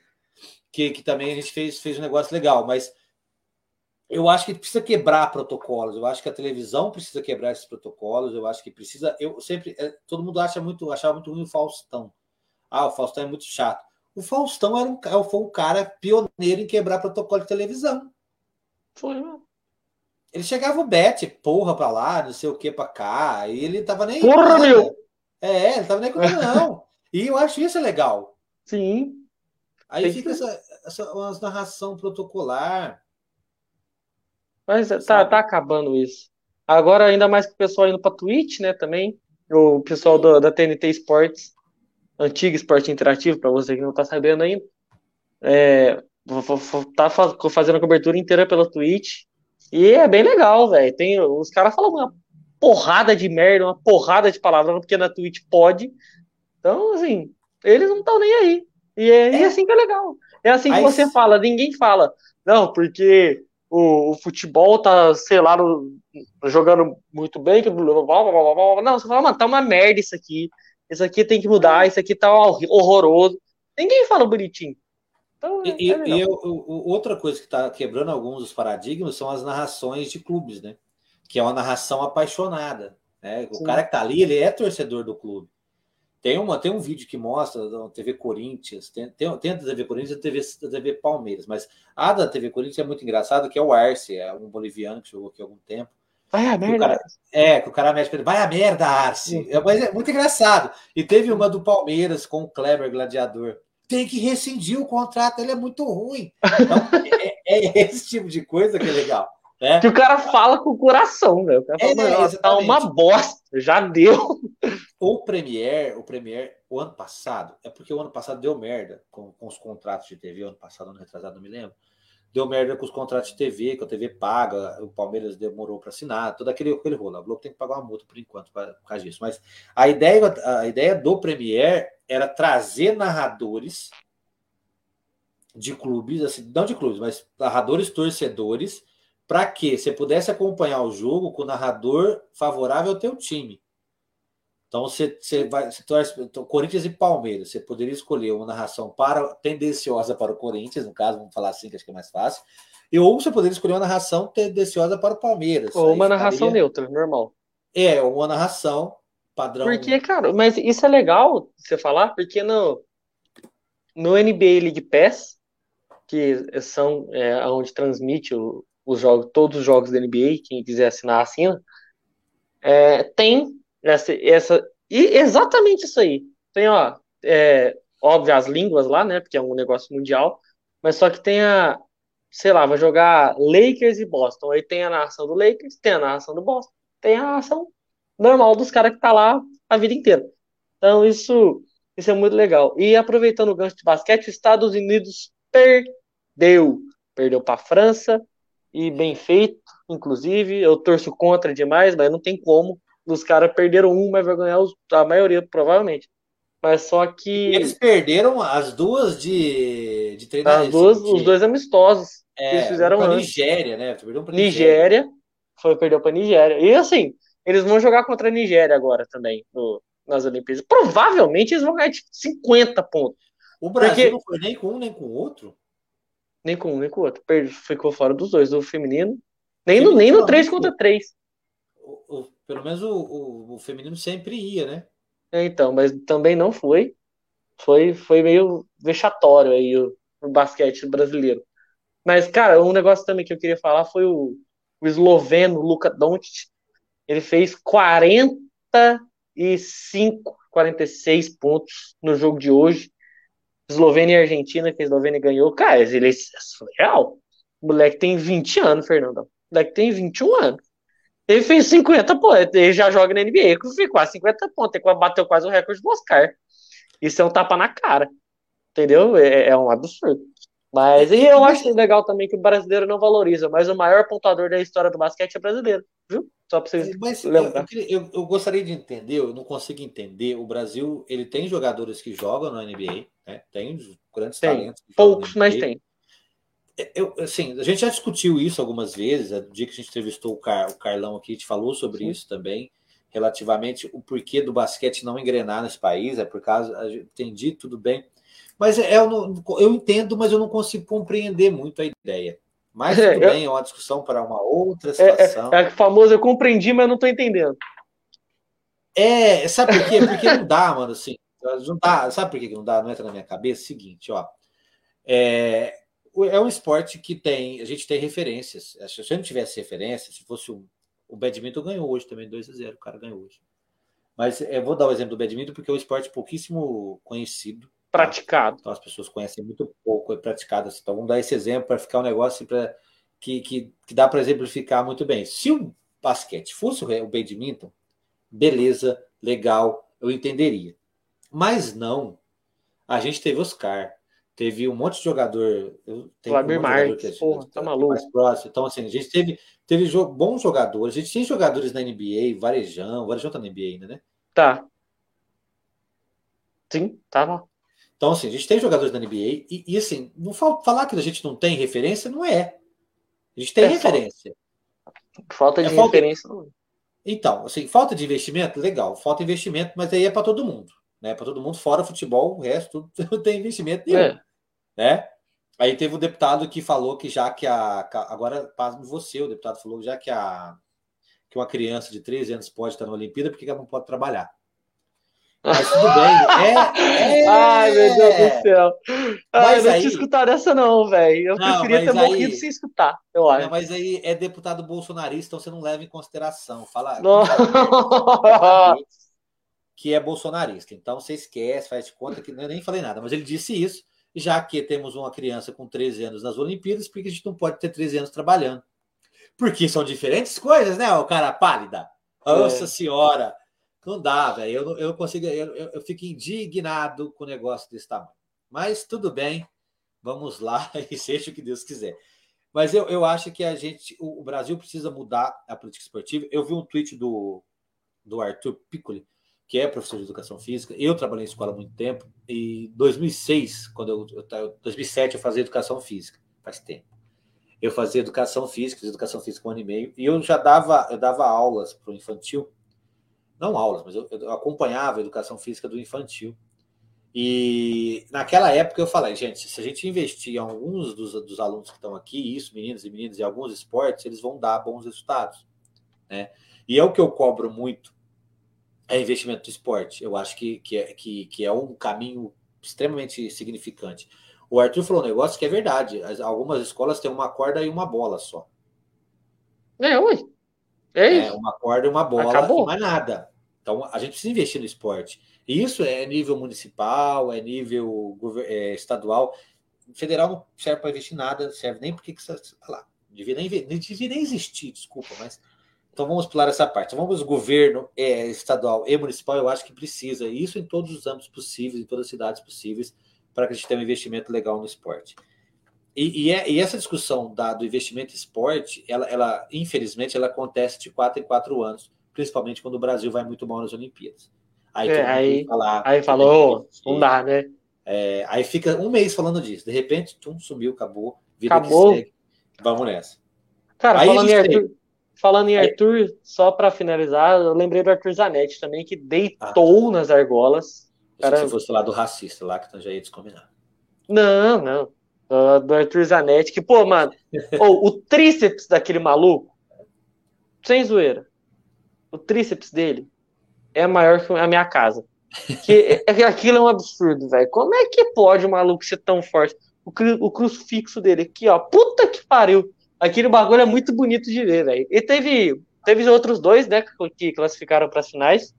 que, que também a gente fez, fez um negócio legal, mas eu acho que precisa quebrar protocolos, eu acho que a televisão precisa quebrar esses protocolos, eu acho que precisa, eu sempre, é, todo mundo acha muito, achava muito ruim o Faustão. Ah, o Faustão é muito chato. O Faustão era um, foi um cara pioneiro em quebrar protocolo de televisão. Foi, mano. Ele chegava o bet, porra pra lá, não sei o que pra cá, e ele tava nem. Porra, meu! É, ele tava nem com não. E eu acho isso legal. Sim. Aí Tem fica que... essa, essa uma narração protocolar. Mas tá, tá acabando isso. Agora, ainda mais que o pessoal indo pra Twitch, né, também. O pessoal do, da TNT Sports, antigo esporte interativo, para você que não tá sabendo ainda. É, tá fazendo a cobertura inteira pela Twitch. E é bem legal, velho. Tem os caras falam uma porrada de merda, uma porrada de palavrão, porque na Twitch pode. Então, assim, eles não estão nem aí. E é, é. assim que é legal. É assim que você fala, ninguém fala. Não, porque o, o, futebol tá, sei lá, no, jogando muito bem. Que... Não, você fala, mano, tá uma merda isso aqui. Isso aqui tem que mudar, isso aqui tá horroroso. Ninguém fala bonitinho. Então, e, é e eu, outra coisa que está quebrando alguns dos paradigmas são as narrações de clubes, né? Que é uma narração apaixonada. Né? O Sim. cara que está ali, ele é torcedor do clube. Tem, uma, tem um vídeo que mostra da TV Corinthians, tem, tem, tem a TV Corinthians e a TV, a TV Palmeiras, mas a da TV Corinthians é muito engraçada, que é o Arce, é um boliviano que jogou aqui há algum tempo. Vai a merda. Cara, é, que o cara mexe vai a merda, Arce. É, mas é muito engraçado. E teve uma do Palmeiras com o Kleber Gladiador tem que rescindir o contrato, ele é muito ruim. Então, é, é, esse tipo de coisa que é legal. Né? Que o cara fala com o coração, velho. O cara fala, é, tá uma bosta, já deu. O Premier, o Premier, o ano passado, é porque o ano passado deu merda com, com os contratos de TV, o ano passado, ano retrasado, não me lembro. Deu merda com os contratos de TV, que a TV paga, o Palmeiras demorou para assinar, todo aquele, aquele rolo. A Globo tem que pagar uma multa por enquanto por causa disso. Mas a ideia, a ideia do Premier era trazer narradores de clubes, assim, não de clubes, mas narradores torcedores, para que você pudesse acompanhar o jogo com o narrador favorável ao teu time. Então você, você vai, você torce, então, Corinthians e Palmeiras, você poderia escolher uma narração para tendenciosa para o Corinthians, no caso, vamos falar assim, que acho que é mais fácil, e ou você poderia escolher uma narração tendenciosa para o Palmeiras. Ou uma narração neutra, normal. É, uma narração padrão. Porque, cara, mas isso é legal você falar, porque no, no NBA League Pass, que são é, onde transmite o, os jogos, todos os jogos da NBA, quem quiser assinar, assina, é, tem essa, essa e exatamente isso aí. Tem, ó, é, óbvio, as línguas lá, né, porque é um negócio mundial, mas só que tem a, sei lá, vai jogar Lakers e Boston, aí tem a narração do Lakers, tem a narração do Boston, tem a narração normal dos caras que tá lá a vida inteira. Então isso, isso é muito legal. E aproveitando o gancho de basquete, os Estados Unidos perdeu. Perdeu para a França e bem feito, inclusive. Eu torço contra demais, mas não tem como. Os caras perderam um, mas vai ganhar os, a maioria, provavelmente. Mas só que. E eles perderam as duas de, de treinamento. As duas, os dois amistosos. É, eles fizeram pra Nigéria, né? Perdeu pra Nigéria. Nigéria. Foi, perdeu pra Nigéria. E assim, eles vão jogar contra a Nigéria agora também, no, nas Olimpíadas. Provavelmente eles vão ganhar tipo 50 pontos. O Brasil porque... não foi nem com um nem com o outro? Nem com um nem com o outro. Ficou fora dos dois, do feminino. Nem feminino, no, nem no 3 contra 3. Pelo menos o, o, o feminino sempre ia, né? É, então, mas também não foi. Foi, foi meio vexatório aí o, o basquete brasileiro. Mas, cara, um negócio também que eu queria falar foi o, o esloveno Luka Doncic. Ele fez 45, 46 pontos no jogo de hoje. Eslovênia e Argentina, que a Eslovênia ganhou. Cara, ele é surreal. O moleque tem 20 anos, Fernando. O moleque tem 21 anos. Ele fez 50 pontos. Ele já joga na NBA. Ele fez quase 50 pontos. Ele bateu quase o recorde do Oscar. Isso é um tapa na cara. Entendeu? É, é um absurdo. Mas e eu acho legal também que o brasileiro não valoriza, mas o maior pontuador da história do basquete é brasileiro, viu? Só para vocês mas, lembrar. Eu, eu, eu, gostaria de entender, eu não consigo entender. O Brasil ele tem jogadores que jogam na NBA, né? Tem grandes tem. talentos. Poucos, mas tem. Eu, assim, a gente já discutiu isso algumas vezes. No dia que a gente entrevistou o, Car, o Carlão aqui, a gente falou sobre Sim. isso também, relativamente o porquê do basquete não engrenar nesse país. É por causa, entendi tudo bem, mas é, eu, não, eu entendo, mas eu não consigo compreender muito a ideia. Mas tudo é, bem, é uma discussão para uma outra situação. É, é, é famoso, eu compreendi, mas não estou entendendo. É, sabe por quê? Porque não dá, mano, assim. Não dá, sabe por que não dá? Não entra na minha cabeça? Seguinte, ó. É, é um esporte que tem, a gente tem referências. Se eu não tivesse referência, se fosse o, o badminton ganhou hoje também 2 a 0, o cara ganhou hoje. Mas eu vou dar o exemplo do badminton porque é um esporte pouquíssimo conhecido, tá? praticado. Então as pessoas conhecem muito pouco, é praticado. Assim. Então vamos dar esse exemplo para ficar um negócio para que, que, que, dá para exemplificar muito bem. Se o basquete fosse o badminton, beleza, legal, eu entenderia. Mas não. A gente teve Oscar, teve um monte de jogador. Vladimir um Marques, porra, tá maluco. Mais próximo. Então, assim, a gente teve, teve bons jogadores. A gente tem jogadores na NBA, Varejão. Varejão tá na NBA ainda, né? Tá. Sim, tava. Então, assim, a gente tem jogadores da NBA e, e assim, não falar que a gente não tem referência, não é. A gente tem é referência. Falta, falta de é referência. Falta... Então, assim, falta de investimento, legal. Falta investimento, mas aí é para todo mundo. Né? Para todo mundo, fora futebol, o resto tudo tem investimento nenhum. É né? Aí teve um deputado que falou que já que a. Agora, pasmo você, o deputado falou já que a que uma criança de 13 anos pode estar na Olimpíada, porque ela não pode trabalhar? Mas tudo bem. É, é... Ai, meu Deus do céu. Ai, eu não aí... tinha escutado essa, não, velho. Eu não, preferia ter aí... morrido sem escutar, eu acho. Não, mas aí é deputado bolsonarista, então você não leva em consideração. Fala. que é bolsonarista. Então você esquece, faz de conta que eu nem falei nada, mas ele disse isso já que temos uma criança com 13 anos nas Olimpíadas, porque a gente não pode ter 13 anos trabalhando. Porque são diferentes coisas, né, o cara pálida? Nossa é. senhora! Não dá, velho. Eu, eu consigo, eu, eu fico indignado com o negócio desse tamanho. Mas tudo bem, vamos lá e seja o que Deus quiser. Mas eu, eu acho que a gente, o, o Brasil precisa mudar a política esportiva. Eu vi um tweet do, do Arthur Piccoli, que é professor de educação física. Eu trabalhei em escola há muito tempo e 2006, quando eu, eu 2007 eu fazia educação física, faz tempo. Eu fazia educação física, fiz educação física um ano e meio e eu já dava eu dava aulas para o infantil, não aulas, mas eu, eu, acompanhava a educação física do infantil. E naquela época eu falei, gente, se a gente investir em alguns dos, dos alunos que estão aqui, isso, meninos e meninas, em alguns esportes, eles vão dar bons resultados, né? E é o que eu cobro muito é investimento do esporte. Eu acho que, que, é, que, que é um caminho extremamente significante. O Arthur falou um negócio que é verdade. Algumas escolas têm uma corda e uma bola só. É, ui. É, é uma corda e uma bola Acabou. e mais nada. Então a gente precisa investir no esporte. E isso é nível municipal, é nível é, estadual. Federal não serve para investir nada, serve nem porque que você lá. Devia nem, devia nem existir, desculpa, mas então vamos pular essa parte. Então, vamos governo é, estadual e municipal, eu acho que precisa, isso em todos os âmbitos possíveis, em todas as cidades possíveis, para que a gente tenha um investimento legal no esporte. E, e, é, e essa discussão da, do investimento em esporte, ela, ela, infelizmente, ela acontece de quatro em quatro anos, principalmente quando o Brasil vai muito mal nas Olimpíadas. Aí, É, aí- Aí falou, "Ô, não dá, né? É, aí fica um mês falando disso. De repente, tum, sumiu, acabou. Vida Acabou. que segue. Vamos nessa. Cara, Aí falando em, Arthur, falando em Aí- Arthur, só pra finalizar, eu lembrei do Arthur Zanetti também, que deitou nas argolas. Eu achei Cara- você fosse lá do racista lá, que então já ia descombinar. Não, não. Do, do Arthur Zanetti, que, pô, mano, ô, o tríceps daquele maluco, sem zoeira, o tríceps dele é maior que a minha casa. Que, é- aquilo é um absurdo, velho. Como é que pode um maluco ser tão forte? O, cru- o crucifixo dele aqui, ó, puta que pariu aquele bagulho é muito bonito de ver, velho. E teve, teve outros dois, né, que classificaram para as finais.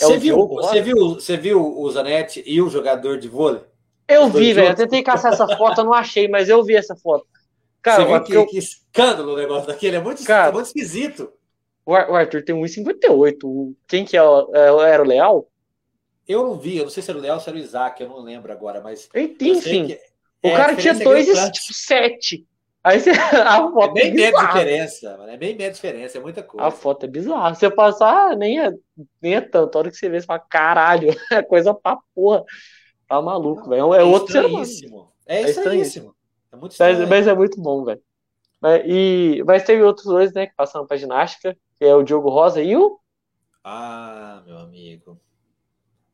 É você, viu, você, viu, você viu o Zanetti e o jogador de vôlei? Eu vi, velho. Eu tentei caçar essa foto, eu não achei, mas eu vi essa foto. Cara, você viu que, eu... que escândalo o negócio daquele? É muito, Cara, é muito esquisito. O Arthur tem 1,58. Quem que é, é, era o Leal? Eu não vi, eu não sei se era o Leal ou se era o Isaac, eu não lembro agora, mas. Enfim, que, o é cara tinha 2,7. Aí você, a É foto é, bem meia bizarra. diferença, mano. É bem meia diferença, é muita coisa. A foto é bizarra. Você passar, ah, nem é, nem é tanto. A hora que você vê, você fala, caralho, é coisa pra porra. Tá maluco, velho. É outro ser humano. estranhíssimo. É É estranhíssimo. É muito Mas, estranho. mas é muito bom, velho. Mas, e, mas teve outros dois, né, que passaram pra ginástica, que é o Diogo Rosa e o. Ah, meu amigo.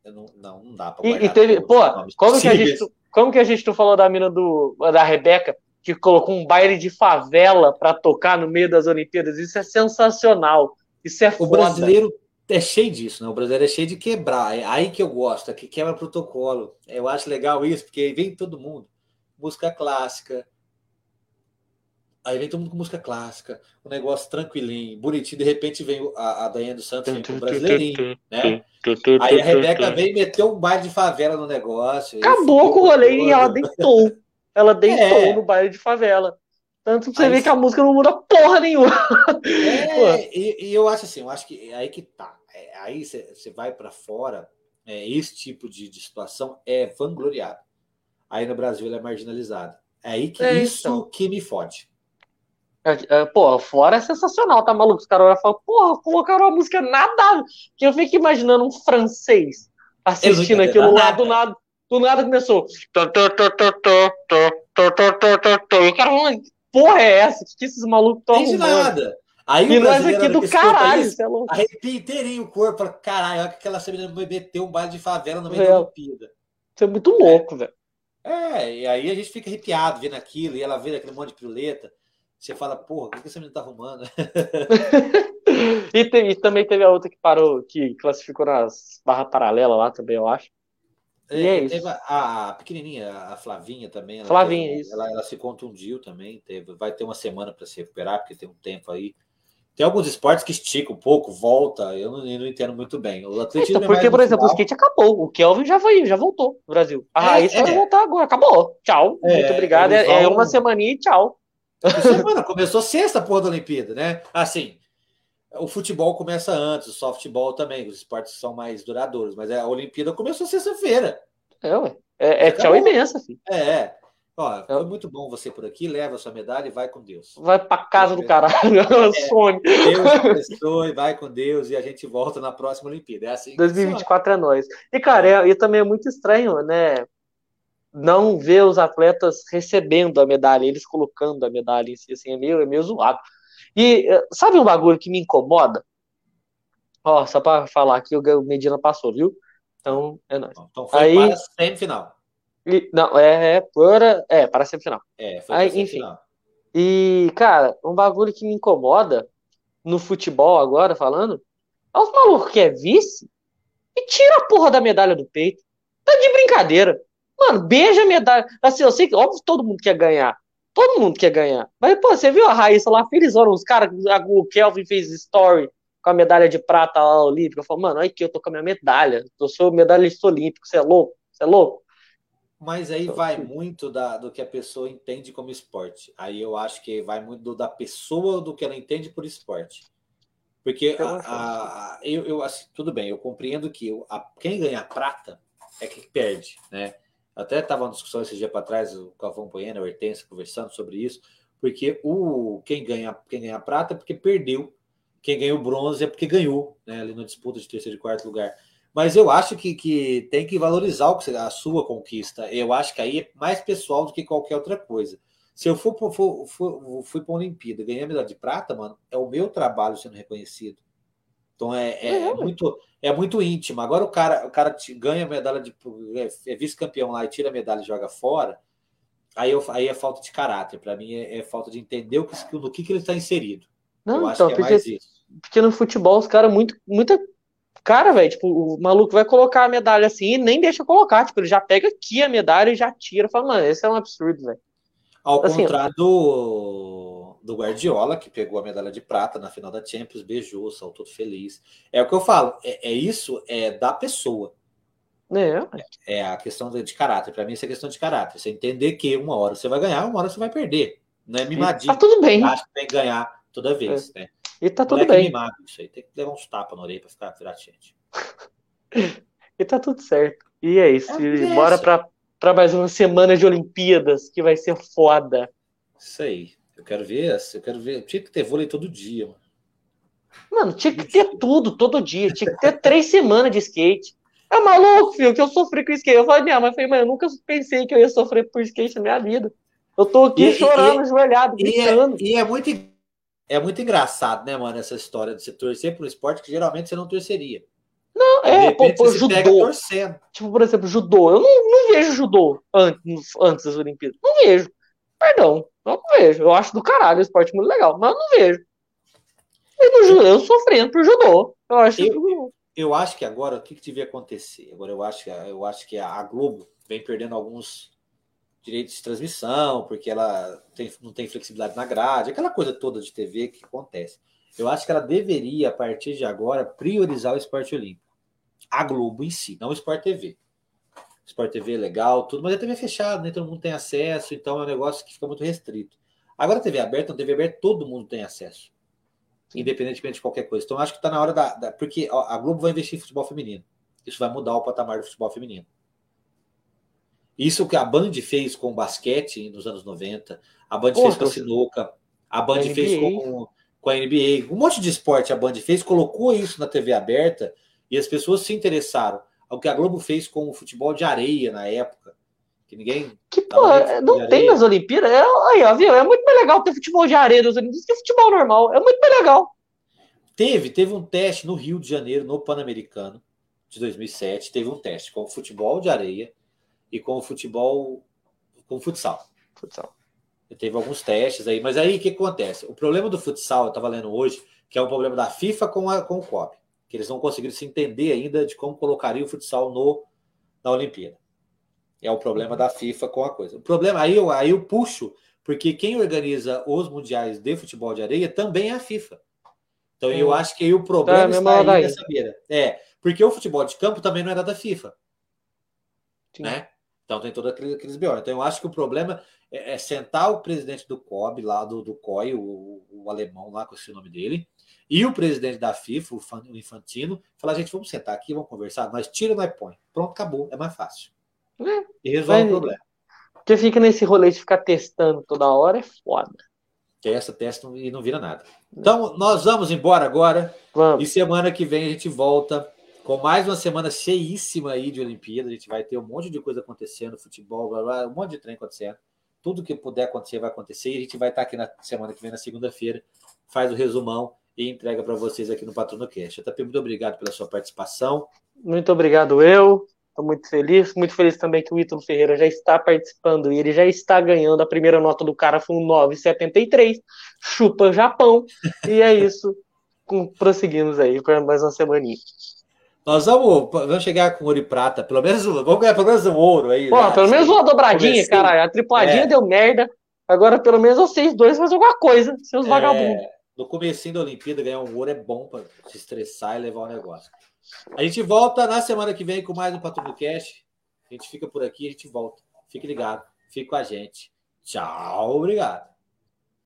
Eu não, não, não dá pra E, e teve, pô, como que, a gente, como que a gente não falou da mina do, da Rebeca, que colocou um baile de favela pra tocar no meio das Olimpíadas? Isso é sensacional. Isso é O foda. brasileiro é cheio disso, né? O brasileiro é cheio de quebrar. É aí que eu gosto, é que quebra protocolo. Eu acho legal isso, porque aí vem todo mundo. Música clássica. Aí vem todo mundo com música clássica, um negócio tranquilinho, bonitinho. De repente vem o- a, a Daiane dos Santos vem com o brasileirinho, né? Aí a Rebeca veio e meteu um baile de favela no negócio. Acabou com o rolê e ela deitou. Ela deitou É. no baile de favela. Tanto que você Aí vê que a música não muda porra nenhuma. É, e, e eu acho assim, eu acho que é aí que tá. É, aí você vai para fora, é, esse tipo de, de situação é vangloriado. Aí no Brasil ele é marginalizado. É aí que É, isso então. que me fode. É, é, Pô, fora é sensacional, tá maluco? Os caras olham e falam, porra, colocaram uma música nada. Que eu fico imaginando um francês assistindo aquilo lá do nada do nada começou. Eu quero porra é essa? que, que esses malucos estão arrumando? nada. Aí e nós aqui do caralho, isso, é louco. Arrepia inteirinho o corpo, caralho, olha que aquela menina meteu um baile de favela no meio Real. da é. Olimpíada. Isso é muito louco, é. velho. É, e aí a gente fica arrepiado vendo aquilo, e ela vê aquele monte de piruleta. Você fala, porra, o que, essa menina tá arrumando? e, e, também teve a outra que parou, que classificou nas barra paralela lá também, eu acho. E é isso. Teve a, a pequenininha, a Flavinha também. ela Flavinha, teve- isso. Ela, ela se contundiu também. Teve, vai ter uma semana para se recuperar, porque tem um tempo aí. Tem alguns esportes que esticam um pouco, volta. Eu não, eu não entendo muito bem. O atletismo Então, é porque, mais por exemplo, o skate acabou. O Kelvin já foi, já voltou no Brasil. A É, Raíssa é. vai voltar agora. Acabou. Tchau. É, Muito obrigado. É, é uma semaninha e tchau. Semana começou sexta porra da Olimpíada, né? Assim, o futebol começa antes, o softball também, os esportes são mais duradouros, mas a Olimpíada começou sexta-feira. É, ué. É, é tchau imensa, filho. É, é. Ó, foi muito bom você por aqui, leva a sua medalha e vai com Deus. Vai pra casa do caralho. Sony. Deus abençoe, vai com Deus e a gente volta na próxima Olimpíada. É assim que funciona. 2024 é nós. E, cara, é, e também é muito estranho, né? Não ver os atletas recebendo a medalha, eles colocando a medalha em si, assim, é meio, é meio zoado. E eh, sabe um bagulho que me incomoda? Ó, só pra falar que o Medina passou, viu? Então, é nóis. Então foi Aí- para a semifinal. E- não, é, é para, é, para a semifinal. É, foi Aí, enfim. semifinal. E, cara, um bagulho que me incomoda no futebol agora, falando, é os malucos que é vice e tira a porra da medalha do peito. Tá de brincadeira. Mano, beija a medalha. Assim, eu sei que, óbvio, todo mundo quer ganhar. Todo mundo quer ganhar. Mas, pô, você viu a Raíssa lá, felizona, os caras, o Kelvin fez story com a medalha de prata lá olímpica. Eu falo, mano, olha aqui, eu tô com a minha medalha. Eu sou medalhista olímpico, você é louco? Você é louco? Mas aí vai muito da, do que a pessoa entende como esporte. Aí eu acho que vai muito do, da pessoa do que ela entende por esporte. Porque Eu a- a- a- eu, eu assim, tudo bem, eu compreendo que a- quem ganha prata é quem perde, né? Até estava uma discussão esse dia para trás, o Calvão Bueno, a Hortência conversando sobre isso, porque o quem ganha quem ganha prata é porque perdeu, quem ganhou bronze é porque ganhou, né? Ali na disputa de terceiro e quarto lugar. Mas eu acho que, que tem que valorizar o que a sua conquista. Eu acho que aí é mais pessoal do que qualquer outra coisa. Se eu for, for, for fui para a Olimpíada, ganhei a medalha de prata, mano, é o meu trabalho sendo reconhecido. Então é, é, é, muito é muito íntimo. Agora o cara o cara te, ganha a medalha de é, é vice-campeão lá e tira a medalha e joga fora. Aí, eu, aí é falta de caráter. Para mim é, é, falta de entender o que, no que, que ele está inserido. Não, eu então, porque, porque no futebol os caras muito muita cara, velho, tipo, o maluco vai colocar a medalha assim e nem deixa colocar, tipo, ele já pega aqui a medalha e já tira, fala, mano, esse é um absurdo, velho. Ao assim, contrário do, do Guardiola, que pegou a medalha de prata na final da Champions, beijou, saltou todo feliz. É o que eu falo, é, é isso, é da pessoa. É. é a questão de, caráter. Para mim, isso é questão de caráter. Você entender que uma hora você vai ganhar, uma hora você vai perder. Não é mimadinho. Tá tudo bem. Acho que tem que ganhar toda vez, é. né? E tá tudo bem. Mimado, isso aí. Tem que levar uns tapas na orelha pra ficar virar gente. e tá tudo certo. E é isso. É Bora pra, pra mais uma semana de Olimpíadas, que vai ser foda. Isso aí. Eu quero ver, eu quero ver. Tinha que ter vôlei todo dia, mano. Mano, tinha que ter tudo, todo dia. Tinha que ter três semanas de skate. É maluco, filho, que eu sofri com skate. Eu falei, minha mãe, falei, eu nunca pensei que eu ia sofrer por skate na minha vida. Eu tô aqui e, chorando, e, ajoelhado, gritando. E é, e é, muito, é muito engraçado, né, mano, essa história de você torcer por um esporte que geralmente você não torceria. Não, é, pô, pô judô. Tipo, por exemplo, judô. Eu não, não vejo judô antes, antes das Olimpíadas. Não vejo. Perdão, não vejo. Eu acho do caralho o esporte muito legal, mas eu não vejo. E no judô, eu sofrendo por judô. Eu acho eu, que... eu acho que agora o que, que devia acontecer? Agora eu acho que eu acho que a Globo vem perdendo alguns direitos de transmissão, porque ela tem, não tem flexibilidade na grade, aquela coisa toda de TV que acontece. Eu acho que ela deveria, a partir de agora, priorizar o esporte olímpico. A Globo em si, não o Sport TV. Sport TV é legal, tudo, mas a TV é fechada, nem todo mundo tem acesso, então é um negócio que fica muito restrito. Agora a TV aberta, a TV aberta, todo mundo tem acesso. Independentemente de qualquer coisa. Então acho que está na hora da. da porque a Globo vai investir em futebol feminino. Isso vai mudar o patamar do futebol feminino. Isso que a Band fez com o basquete nos anos 90, a Band Pô, fez com a sinuca, a Band a fez com, com a NBA, um monte de esporte a Band fez, colocou isso na TV aberta e as pessoas se interessaram. O que a Globo fez com o futebol de areia na época. Que ninguém. Que porra, não tem nas Olimpíadas? É, aí, ó, viu? É muito mais legal ter futebol de areia nas Olimpíadas que futebol normal. É muito mais legal. Teve, teve um teste no Rio de Janeiro, no Pan-Americano de 2007. Teve um teste com o futebol de areia e com o futebol. com o futsal. Futsal. Teve alguns testes aí, mas aí o que acontece? O problema do futsal, eu estava lendo hoje, que é um problema da FIFA com, a, com o COP que eles não conseguiram se entender ainda de como colocaria o futsal no, na Olimpíada. É o problema da FIFA com a coisa. O problema, aí eu, aí eu puxo, porque quem organiza os mundiais de futebol de areia também é a FIFA. Então eu acho que aí o problema tá, está aí nessa beira. É, porque o futebol de campo também não é da FIFA. Sim. Né? Então tem todos aqueles, aqueles Então eu acho que o problema é, é sentar o presidente do COB, lá do, do COI, o, o alemão lá, com esse nome dele, e o presidente da FIFA, o Infantino, falar, gente, vamos sentar aqui, vamos conversar, nós tira, nós põe. Pronto, acabou, é mais fácil. É, e resolve o problema. Porque fica nesse rolê de ficar testando toda hora é foda. Testa, testa e não vira nada. Então, nós vamos embora agora. Vamos. E semana que vem a gente volta com mais uma semana cheíssima aí de Olimpíada. A gente vai ter um monte de coisa acontecendo, futebol, blá, blá, um monte de trem acontecendo. Tudo que puder acontecer vai acontecer. E a gente vai estar aqui na semana que vem, na segunda-feira, faz o resumão e entrega para vocês aqui no Patrono Cast. JP, muito obrigado pela sua participação. Muito obrigado, eu. Estou muito feliz. Muito feliz também que o Ítalo Ferreira já está participando e ele já está ganhando. A primeira nota do cara foi um 9,73. Chupa Japão. E é isso. Prosseguimos aí para mais uma semaninha. Nós vamos, vamos chegar com ouro e prata. Pelo menos, vamos ganhar pelo menos um ouro aí. Pô, né? pelo menos uma dobradinha, Comecei. cara. A tripladinha é. deu merda. Agora, pelo menos vocês dois fazem alguma coisa, seus é. vagabundos no começo da Olimpíada, ganhar um ouro é bom para se estressar e levar o negócio. A gente volta na semana que vem com mais um Patrulho Cast. A gente fica por aqui, a gente volta. Fique ligado, fique com a gente. Tchau, obrigado.